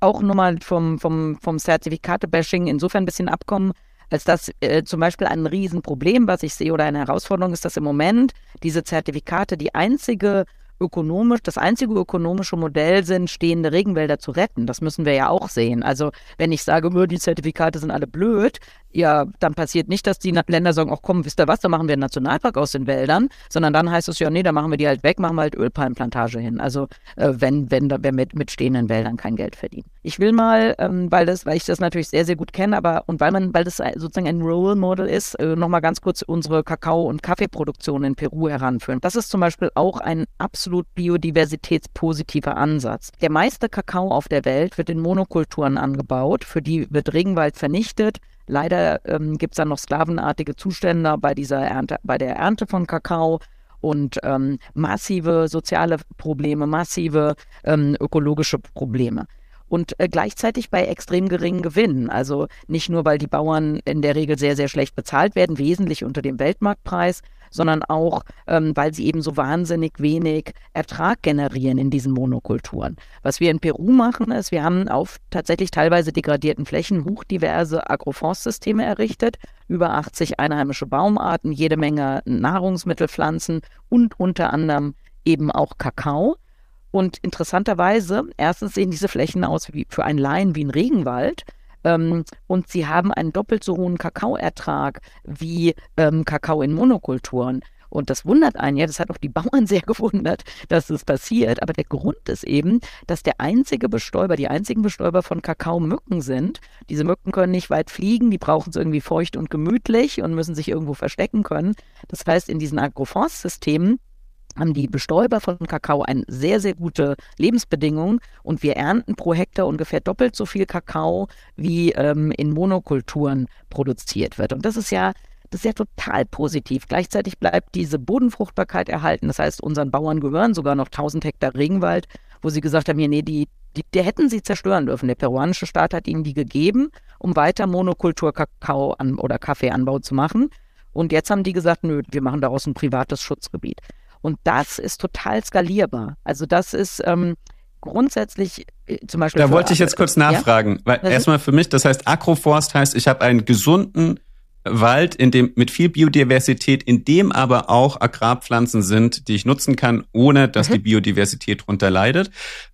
auch nur mal vom, vom, vom Zertifikate-Bashing insofern ein bisschen abkommen, als dass äh, zum Beispiel ein Riesenproblem, was ich sehe, oder eine Herausforderung ist, dass im Moment diese Zertifikate die einzige ökonomisch, das einzige ökonomische Modell sind, stehende Regenwälder zu retten. Das müssen wir ja auch sehen. Also wenn ich sage, die Zertifikate sind alle blöd, ja, dann passiert nicht, dass die Länder sagen, ach komm, wisst ihr was, da machen wir einen Nationalpark aus den Wäldern, sondern dann heißt es ja, nee, da machen wir die halt weg, machen wir halt Ölpalmplantage hin. Also äh, wenn, wenn wir mit, mit stehenden Wäldern kein Geld verdienen. Ich will mal, ähm, weil das, weil ich das natürlich sehr, sehr gut kenne, aber und weil man, weil das sozusagen ein Role Model ist, äh, nochmal ganz kurz unsere Kakao- und Kaffeeproduktion in Peru heranführen. Das ist zum Beispiel auch ein absolut biodiversitätspositiver Ansatz. Der meiste Kakao auf der Welt wird in Monokulturen angebaut, für die wird Regenwald vernichtet, Leider ähm, gibt es dann noch sklavenartige Zustände bei dieser Ernte, bei der Ernte von Kakao und ähm, massive soziale Probleme, massive ähm, ökologische Probleme. Und äh, gleichzeitig bei extrem geringen Gewinnen. Also nicht nur, weil die Bauern in der Regel sehr, sehr schlecht bezahlt werden, wesentlich unter dem Weltmarktpreis, sondern auch, ähm, weil sie eben so wahnsinnig wenig Ertrag generieren in diesen Monokulturen. Was wir in Peru machen, ist, wir haben auf tatsächlich teilweise degradierten Flächen hochdiverse Agroforstsysteme errichtet, über 80 einheimische Baumarten, jede Menge Nahrungsmittelpflanzen und unter anderem eben auch Kakao. Und interessanterweise, erstens sehen diese Flächen aus wie für einen Laien wie ein Regenwald. Ähm, und sie haben einen doppelt so hohen Kakaoertrag wie ähm, Kakao in Monokulturen. Und das wundert einen ja, das hat auch die Bauern sehr gewundert, dass das passiert. Aber der Grund ist eben, dass der einzige Bestäuber, die einzigen Bestäuber von Kakao Mücken sind. Diese Mücken können nicht weit fliegen, die brauchen es irgendwie feucht und gemütlich und müssen sich irgendwo verstecken können. Das heißt, in diesen Agroforstsystemen haben die Bestäuber von Kakao eine sehr, sehr gute Lebensbedingungen und wir ernten pro Hektar ungefähr doppelt so viel Kakao, wie ähm, in Monokulturen produziert wird. Und das ist ja das ist ja total positiv. Gleichzeitig bleibt diese Bodenfruchtbarkeit erhalten. Das heißt, unseren Bauern gehören sogar noch 1000 Hektar Regenwald, wo sie gesagt haben, nee, die, die, die hätten sie zerstören dürfen. Der peruanische Staat hat ihnen die gegeben, um weiter Monokultur Kakao an, oder Kaffeeanbau zu machen. Und jetzt haben die gesagt, nö, wir machen daraus ein privates Schutzgebiet. Und das ist total skalierbar. Also das ist ähm, grundsätzlich äh, zum Beispiel. Da wollte ich jetzt kurz nachfragen, ja? weil erstmal für mich, das heißt Agroforst heißt, ich habe einen gesunden Wald, in dem mit viel Biodiversität, in dem aber auch Agrarpflanzen sind, die ich nutzen kann, ohne dass mhm. die Biodiversität drunter leidet.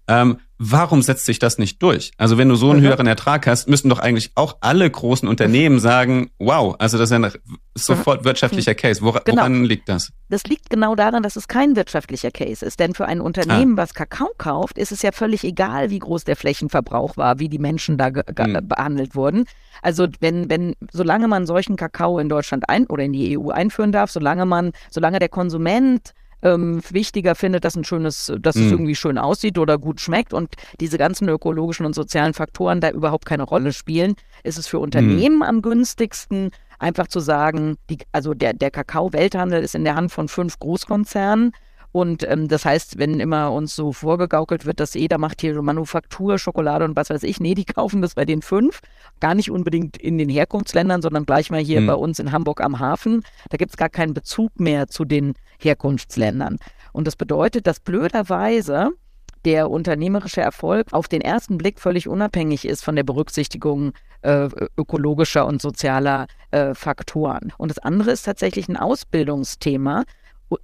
Ähm, warum setzt sich das nicht durch? Also wenn du so einen mhm. höheren Ertrag hast, müssten doch eigentlich auch alle großen Unternehmen mhm. sagen, wow, also das ist ein sofort mhm. wirtschaftlicher Case. Wora, genau. Woran liegt das? Das liegt genau daran, dass es kein wirtschaftlicher Case ist. Denn für ein Unternehmen, ah. was Kakao kauft, ist es ja völlig egal, wie groß der Flächenverbrauch war, wie die Menschen da mhm. behandelt wurden. Also wenn, wenn, solange man solchen Kakao in Deutschland ein oder in die EU einführen darf, solange man, solange der Konsument ähm, wichtiger findet, dass ein schönes, dass mhm. es irgendwie schön aussieht oder gut schmeckt und diese ganzen ökologischen und sozialen Faktoren da überhaupt keine Rolle spielen, ist es für Unternehmen mhm. am günstigsten, einfach zu sagen, die, also der, der Kakao-Welthandel ist in der Hand von fünf Großkonzernen. Und ähm, das heißt, wenn immer uns so vorgegaukelt wird, dass jeder macht hier Manufaktur, Schokolade und was weiß ich, nee, die kaufen das bei den fünf. Gar nicht unbedingt in den Herkunftsländern, sondern gleich mal hier mhm. bei uns in Hamburg am Hafen. Da gibt es gar keinen Bezug mehr zu den Herkunftsländern. Und das bedeutet, dass blöderweise der unternehmerische Erfolg auf den ersten Blick völlig unabhängig ist von der Berücksichtigung äh, ökologischer und sozialer äh, Faktoren. Und das andere ist tatsächlich ein Ausbildungsthema.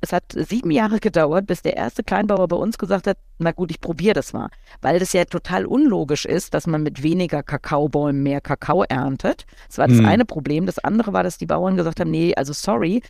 Es hat sieben Jahre gedauert, bis der erste Kleinbauer bei uns gesagt hat, na gut, ich probiere das mal. Weil das ja total unlogisch ist, dass man mit weniger Kakaobäumen mehr Kakao erntet. Das war das mhm. eine Problem. Das andere war, dass die Bauern gesagt haben, nee, also sorry,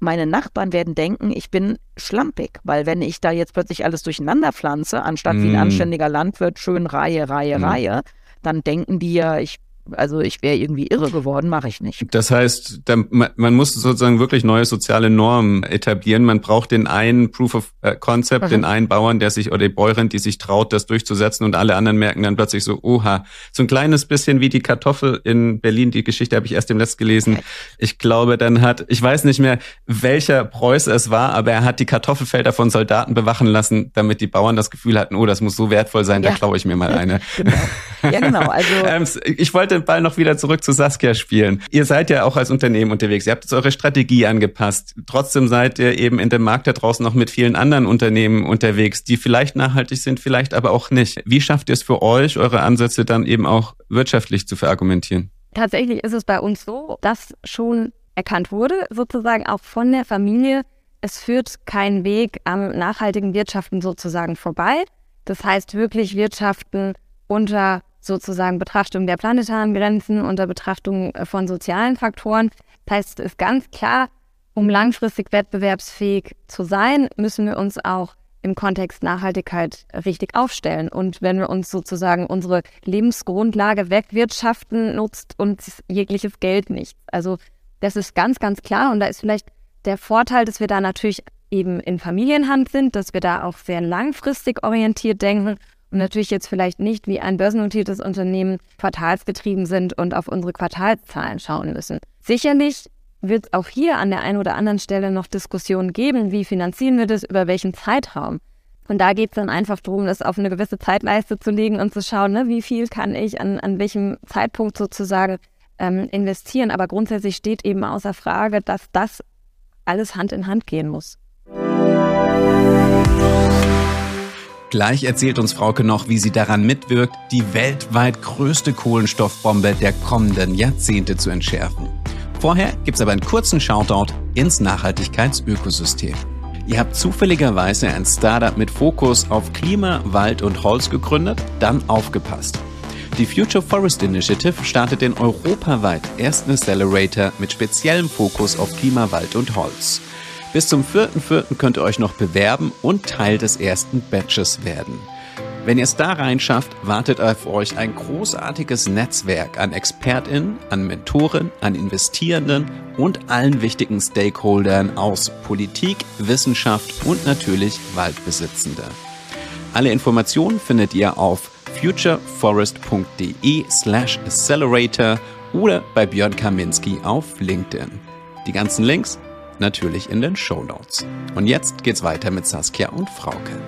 meine Nachbarn werden denken, ich bin schlampig, weil wenn ich da jetzt plötzlich alles durcheinander pflanze, anstatt mm. wie ein mhm. anständiger Landwirt schön Reihe, Reihe, mm. Reihe, dann denken die ja, ich also ich wäre irgendwie irre geworden, mache ich nicht. Das heißt, da, man muss sozusagen wirklich neue soziale Normen etablieren. Man braucht den einen Proof of äh, Concept, mhm. den einen Bauern, der sich oder die Bäuerin, die sich traut, das durchzusetzen und alle anderen merken dann plötzlich so, oha, so ein kleines bisschen wie die Kartoffel in Berlin. Die Geschichte habe ich erst im Letzt gelesen. Ich glaube, dann hat, ich weiß nicht mehr, welcher Preuß es war, aber er hat die Kartoffelfelder von Soldaten bewachen lassen, damit die Bauern das Gefühl hatten, oh, das muss so wertvoll sein, ja. da klaue ich mir mal eine. genau. Ja, genau. Also ähm, ich wollte den Ball noch wieder zurück zu Saskia spielen. Ihr seid ja auch als Unternehmen unterwegs. Ihr habt jetzt eure Strategie angepasst. Trotzdem seid ihr eben in dem Markt da draußen noch mit vielen anderen Unternehmen unterwegs, die vielleicht nachhaltig sind, vielleicht aber auch nicht. Wie schafft ihr es für euch, eure Ansätze dann eben auch wirtschaftlich zu verargumentieren? Tatsächlich ist es bei uns so, dass schon erkannt wurde, sozusagen auch von der Familie, es führt kein Weg am nachhaltigen Wirtschaften sozusagen vorbei. Das heißt wirklich Wirtschaften unter sozusagen Betrachtung der planetaren Grenzen, unter Betrachtung äh, von sozialen Faktoren. Das heißt, es ist ganz klar, um langfristig wettbewerbsfähig zu sein, müssen wir uns auch im Kontext Nachhaltigkeit richtig aufstellen. Und wenn wir uns sozusagen unsere Lebensgrundlage wegwirtschaften, nutzt uns jegliches Geld nichts. Also das ist ganz, ganz klar. Und da ist vielleicht der Vorteil, dass wir da natürlich eben in Familienhand sind, dass wir da auch sehr langfristig orientiert denken und natürlich jetzt vielleicht nicht wie ein börsennotiertes Unternehmen quartalsgetrieben sind und auf unsere Quartalszahlen schauen müssen. Sicherlich wird es auch hier an der einen oder anderen Stelle noch Diskussionen geben, wie finanzieren wir das, über welchen Zeitraum. Und da geht es dann einfach darum, das auf eine gewisse Zeitleiste zu legen und zu schauen, ne, wie viel kann ich an, an welchem Zeitpunkt sozusagen ähm, investieren. Aber grundsätzlich steht eben außer Frage, dass das alles Hand in Hand gehen muss. Gleich erzählt uns Frauke noch, wie sie daran mitwirkt, die weltweit größte Kohlenstoffbombe der kommenden Jahrzehnte zu entschärfen. Vorher gibt's aber einen kurzen Shoutout ins Nachhaltigkeitsökosystem. Ihr habt zufälligerweise ein Startup mit Fokus auf Klima, Wald und Holz gegründet? Dann aufgepasst. Die Future Forest Initiative startet den europaweit ersten Accelerator mit speziellem Fokus auf Klima, Wald und Holz. Bis zum 4.4. könnt ihr euch noch bewerben und Teil des ersten Batches werden. Wenn ihr es da reinschafft, wartet auf euch ein großartiges Netzwerk an ExpertInnen, an Mentoren, an Investierenden und allen wichtigen Stakeholdern aus Politik, Wissenschaft und natürlich Waldbesitzende. Alle Informationen findet ihr auf futureforest.de slash accelerator oder bei Björn Kaminski auf LinkedIn. Die ganzen Links natürlich in den Show Notes. Und jetzt geht's weiter mit Saskia und Frauke.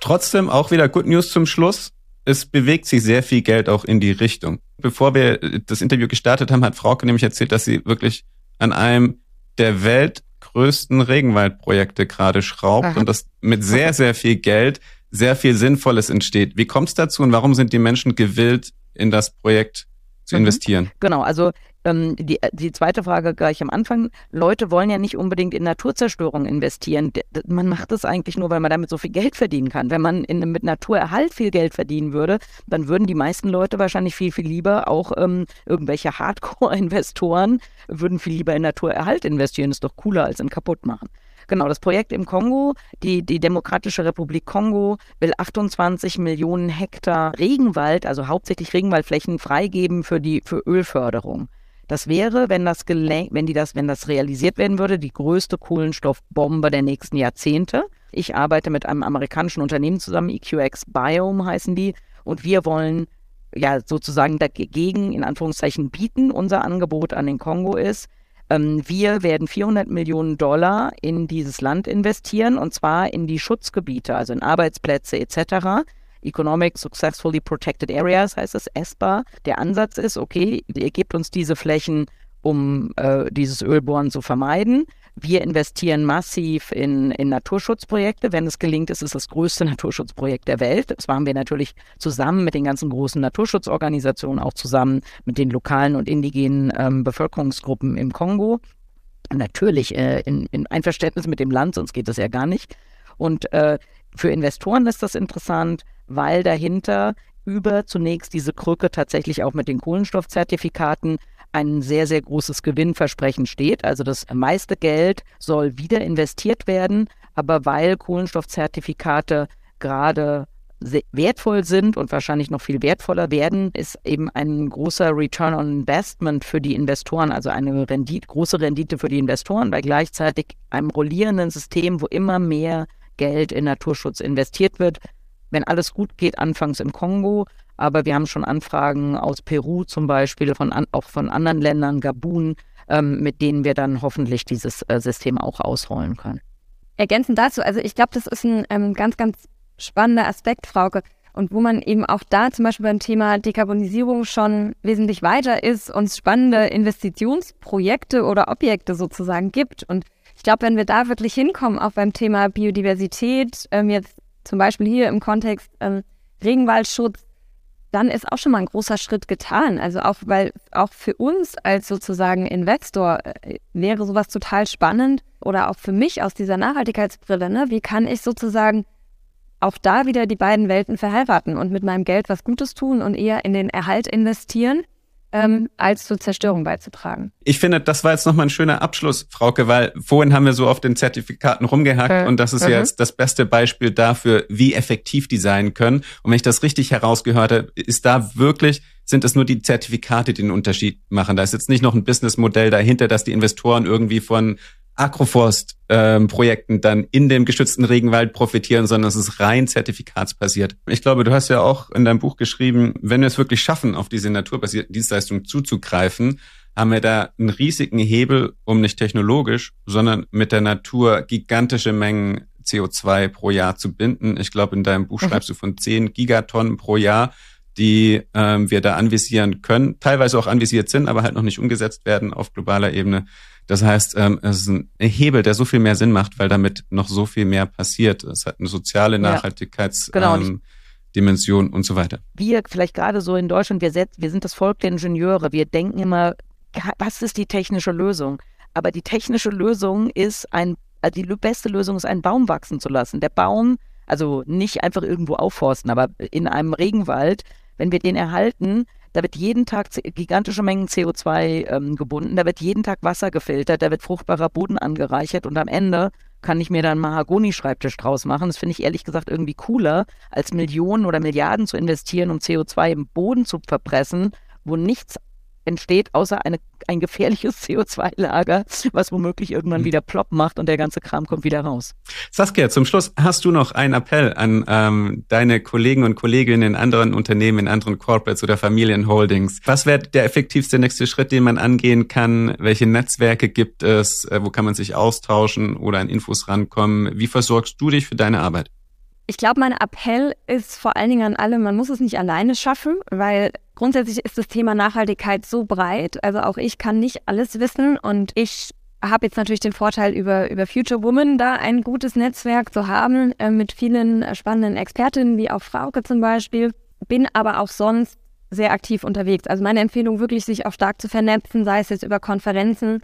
Trotzdem auch wieder Good News zum Schluss. Es bewegt sich sehr viel Geld auch in die Richtung. Bevor wir das Interview gestartet haben, hat Frauke nämlich erzählt, dass sie wirklich an einem der weltgrößten Regenwaldprojekte gerade schraubt Aha. und das mit sehr, sehr viel Geld sehr viel Sinnvolles entsteht. Wie kommt es dazu und warum sind die Menschen gewillt, in das Projekt zu mhm. investieren? Genau, also ähm, die, die zweite Frage gleich am Anfang. Leute wollen ja nicht unbedingt in Naturzerstörung investieren. Man macht das eigentlich nur, weil man damit so viel Geld verdienen kann. Wenn man in, mit Naturerhalt viel Geld verdienen würde, dann würden die meisten Leute wahrscheinlich viel, viel lieber auch ähm, irgendwelche Hardcore-Investoren würden viel lieber in Naturerhalt investieren. ist doch cooler als in kaputt machen. Genau, das Projekt im Kongo, die, die Demokratische Republik Kongo will 28 Millionen Hektar Regenwald, also hauptsächlich Regenwaldflächen, freigeben für die für Ölförderung. Das wäre, wenn das wenn die das, wenn das realisiert werden würde, die größte Kohlenstoffbombe der nächsten Jahrzehnte. Ich arbeite mit einem amerikanischen Unternehmen zusammen, EQX Biome heißen die, und wir wollen ja sozusagen dagegen in Anführungszeichen bieten. Unser Angebot an den Kongo ist, ähm, wir werden 400 Millionen Dollar in dieses Land investieren und zwar in die Schutzgebiete, also in Arbeitsplätze etc. Economic Successfully Protected Areas heißt es, ESPA. Der Ansatz ist, okay, ihr gebt uns diese Flächen, um äh, dieses Ölbohren zu vermeiden. Wir investieren massiv in, in Naturschutzprojekte. Wenn es gelingt, ist es das größte Naturschutzprojekt der Welt. Das machen wir natürlich zusammen mit den ganzen großen Naturschutzorganisationen, auch zusammen mit den lokalen und indigenen ähm, Bevölkerungsgruppen im Kongo. Natürlich äh, in, in Einverständnis mit dem Land, sonst geht das ja gar nicht. Und äh, für Investoren ist das interessant, weil dahinter über zunächst diese Krücke tatsächlich auch mit den Kohlenstoffzertifikaten ein sehr, sehr großes Gewinnversprechen steht. Also das meiste Geld soll wieder investiert werden, aber weil Kohlenstoffzertifikate gerade wertvoll sind und wahrscheinlich noch viel wertvoller werden, ist eben ein großer Return on Investment für die Investoren, also eine Rendite, große Rendite für die Investoren, bei gleichzeitig einem rollierenden System, wo immer mehr Geld in Naturschutz investiert wird. Wenn alles gut geht, anfangs im Kongo, aber wir haben schon Anfragen aus Peru zum Beispiel, von an, auch von anderen Ländern, Gabun, ähm, mit denen wir dann hoffentlich dieses äh, System auch ausrollen können. Ergänzend dazu, also ich glaube, das ist ein ähm, ganz, ganz spannender Aspekt, Frauke. Und wo man eben auch da zum Beispiel beim Thema Dekarbonisierung schon wesentlich weiter ist und spannende Investitionsprojekte oder Objekte sozusagen gibt. Und ich glaube, wenn wir da wirklich hinkommen, auch beim Thema Biodiversität, ähm, jetzt zum Beispiel hier im Kontext ähm, Regenwaldschutz, dann ist auch schon mal ein großer Schritt getan. Also auch, weil auch für uns als sozusagen Investor äh, wäre sowas total spannend oder auch für mich aus dieser Nachhaltigkeitsbrille, ne? Wie kann ich sozusagen auch da wieder die beiden Welten verheiraten und mit meinem Geld was Gutes tun und eher in den Erhalt investieren ähm, als zur Zerstörung beizutragen. Ich finde, das war jetzt nochmal ein schöner Abschluss, Frauke, weil vorhin haben wir so auf den Zertifikaten rumgehackt okay. und das ist mhm. ja jetzt das beste Beispiel dafür, wie effektiv die sein können. Und wenn ich das richtig herausgehört habe, ist da wirklich sind es nur die Zertifikate, die den Unterschied machen. Da ist jetzt nicht noch ein Businessmodell dahinter, dass die Investoren irgendwie von Agroforst-Projekten ähm, dann in dem geschützten Regenwald profitieren, sondern es ist rein zertifikatsbasiert. Ich glaube, du hast ja auch in deinem Buch geschrieben, wenn wir es wirklich schaffen, auf diese naturbasierten Dienstleistungen zuzugreifen, haben wir da einen riesigen Hebel, um nicht technologisch, sondern mit der Natur gigantische Mengen CO2 pro Jahr zu binden. Ich glaube, in deinem Buch mhm. schreibst du von 10 Gigatonnen pro Jahr, die ähm, wir da anvisieren können, teilweise auch anvisiert sind, aber halt noch nicht umgesetzt werden auf globaler Ebene. Das heißt, ähm, es ist ein Hebel, der so viel mehr Sinn macht, weil damit noch so viel mehr passiert. Es hat eine soziale Nachhaltigkeitsdimension ja, genau. ähm, und so weiter. Wir vielleicht gerade so in Deutschland, wir, wir sind das Volk der Ingenieure. Wir denken immer, was ist die technische Lösung? Aber die technische Lösung ist ein, also die beste Lösung ist, einen Baum wachsen zu lassen. Der Baum, also nicht einfach irgendwo aufforsten, aber in einem Regenwald, wenn wir den erhalten, da wird jeden Tag gigantische Mengen CO2 ähm, gebunden, da wird jeden Tag Wasser gefiltert, da wird fruchtbarer Boden angereichert und am Ende kann ich mir dann Mahagoni-Schreibtisch draus machen. Das finde ich ehrlich gesagt irgendwie cooler, als Millionen oder Milliarden zu investieren, um CO2 im Boden zu verpressen, wo nichts entsteht, außer eine, ein gefährliches CO2-Lager, was womöglich irgendwann hm. wieder plopp macht und der ganze Kram kommt wieder raus. Saskia, zum Schluss hast du noch einen Appell an ähm, deine Kollegen und Kolleginnen in anderen Unternehmen, in anderen Corporates oder Familienholdings. Was wäre der effektivste nächste Schritt, den man angehen kann? Welche Netzwerke gibt es? Äh, wo kann man sich austauschen oder an Infos rankommen? Wie versorgst du dich für deine Arbeit? Ich glaube, mein Appell ist vor allen Dingen an alle, man muss es nicht alleine schaffen, weil grundsätzlich ist das Thema Nachhaltigkeit so breit. Also auch ich kann nicht alles wissen und ich habe jetzt natürlich den Vorteil, über, über Future Woman da ein gutes Netzwerk zu haben, äh, mit vielen spannenden Expertinnen, wie auch Frauke zum Beispiel. Bin aber auch sonst sehr aktiv unterwegs. Also meine Empfehlung wirklich, sich auch stark zu vernetzen, sei es jetzt über Konferenzen,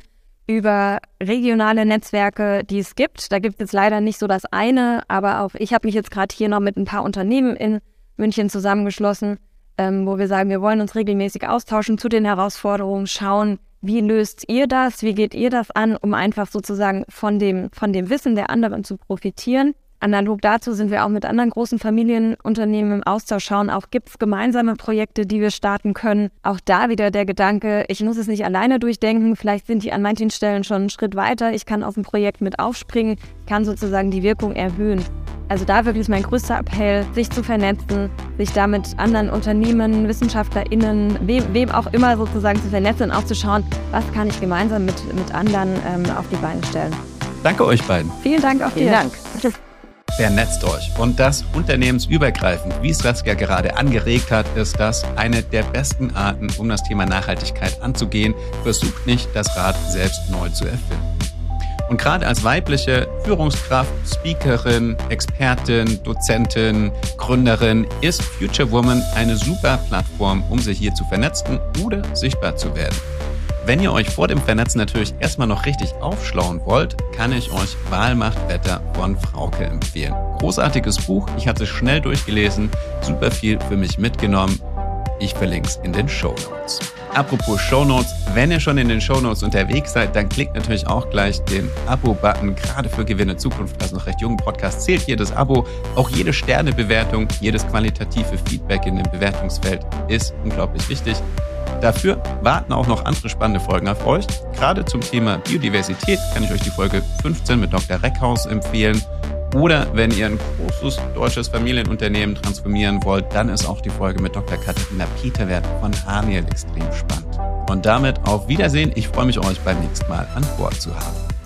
über regionale Netzwerke, die es gibt. Da gibt es leider nicht so das eine, aber auch ich habe mich jetzt gerade hier noch mit ein paar Unternehmen in München zusammengeschlossen, ähm, wo wir sagen, wir wollen uns regelmäßig austauschen zu den Herausforderungen, schauen, wie löst ihr das, wie geht ihr das an, um einfach sozusagen von dem, von dem Wissen der anderen zu profitieren. Analog dazu sind wir auch mit anderen großen Familienunternehmen im Austausch schauen, auch gibt es gemeinsame Projekte, die wir starten können. Auch da wieder der Gedanke, ich muss es nicht alleine durchdenken, vielleicht sind die an manchen Stellen schon einen Schritt weiter, ich kann auf ein Projekt mit aufspringen, kann sozusagen die Wirkung erhöhen. Also da wirklich mein größter Appell, sich zu vernetzen, sich da mit anderen Unternehmen, WissenschaftlerInnen, wem, wem auch immer sozusagen zu vernetzen und auch zu schauen, was kann ich gemeinsam mit, mit anderen ähm, auf die Beine stellen. Danke euch beiden. Vielen Dank auch Vielen dir. Dank. Vernetzt euch. Und das unternehmensübergreifend, wie Saskia gerade angeregt hat, ist das eine der besten Arten, um das Thema Nachhaltigkeit anzugehen. Versucht nicht, das Rad selbst neu zu erfinden. Und gerade als weibliche Führungskraft, Speakerin, Expertin, Dozentin, Gründerin ist Future Woman eine super Plattform, um sich hier zu vernetzen oder sichtbar zu werden. Wenn ihr euch vor dem Vernetzen natürlich erstmal noch richtig aufschlauen wollt, kann ich euch Wahlmacht Wetter von Frauke empfehlen. Großartiges Buch, ich hatte es schnell durchgelesen, super viel für mich mitgenommen. Ich verlinke es in den Show Notes. Apropos Show Notes, wenn ihr schon in den Show Notes unterwegs seid, dann klickt natürlich auch gleich den Abo-Button. Gerade für Gewinne Zukunft, also noch recht jungen Podcast, zählt jedes Abo. Auch jede Sternebewertung, jedes qualitative Feedback in dem Bewertungsfeld ist unglaublich wichtig. Dafür warten auch noch andere spannende Folgen auf euch. Gerade zum Thema Biodiversität kann ich euch die Folge 15 mit Dr. Reckhaus empfehlen. Oder wenn ihr ein großes deutsches Familienunternehmen transformieren wollt, dann ist auch die Folge mit Dr. Katharina Peterwert von Haniel extrem spannend. Und damit auf Wiedersehen. Ich freue mich, euch beim nächsten Mal an Bord zu haben.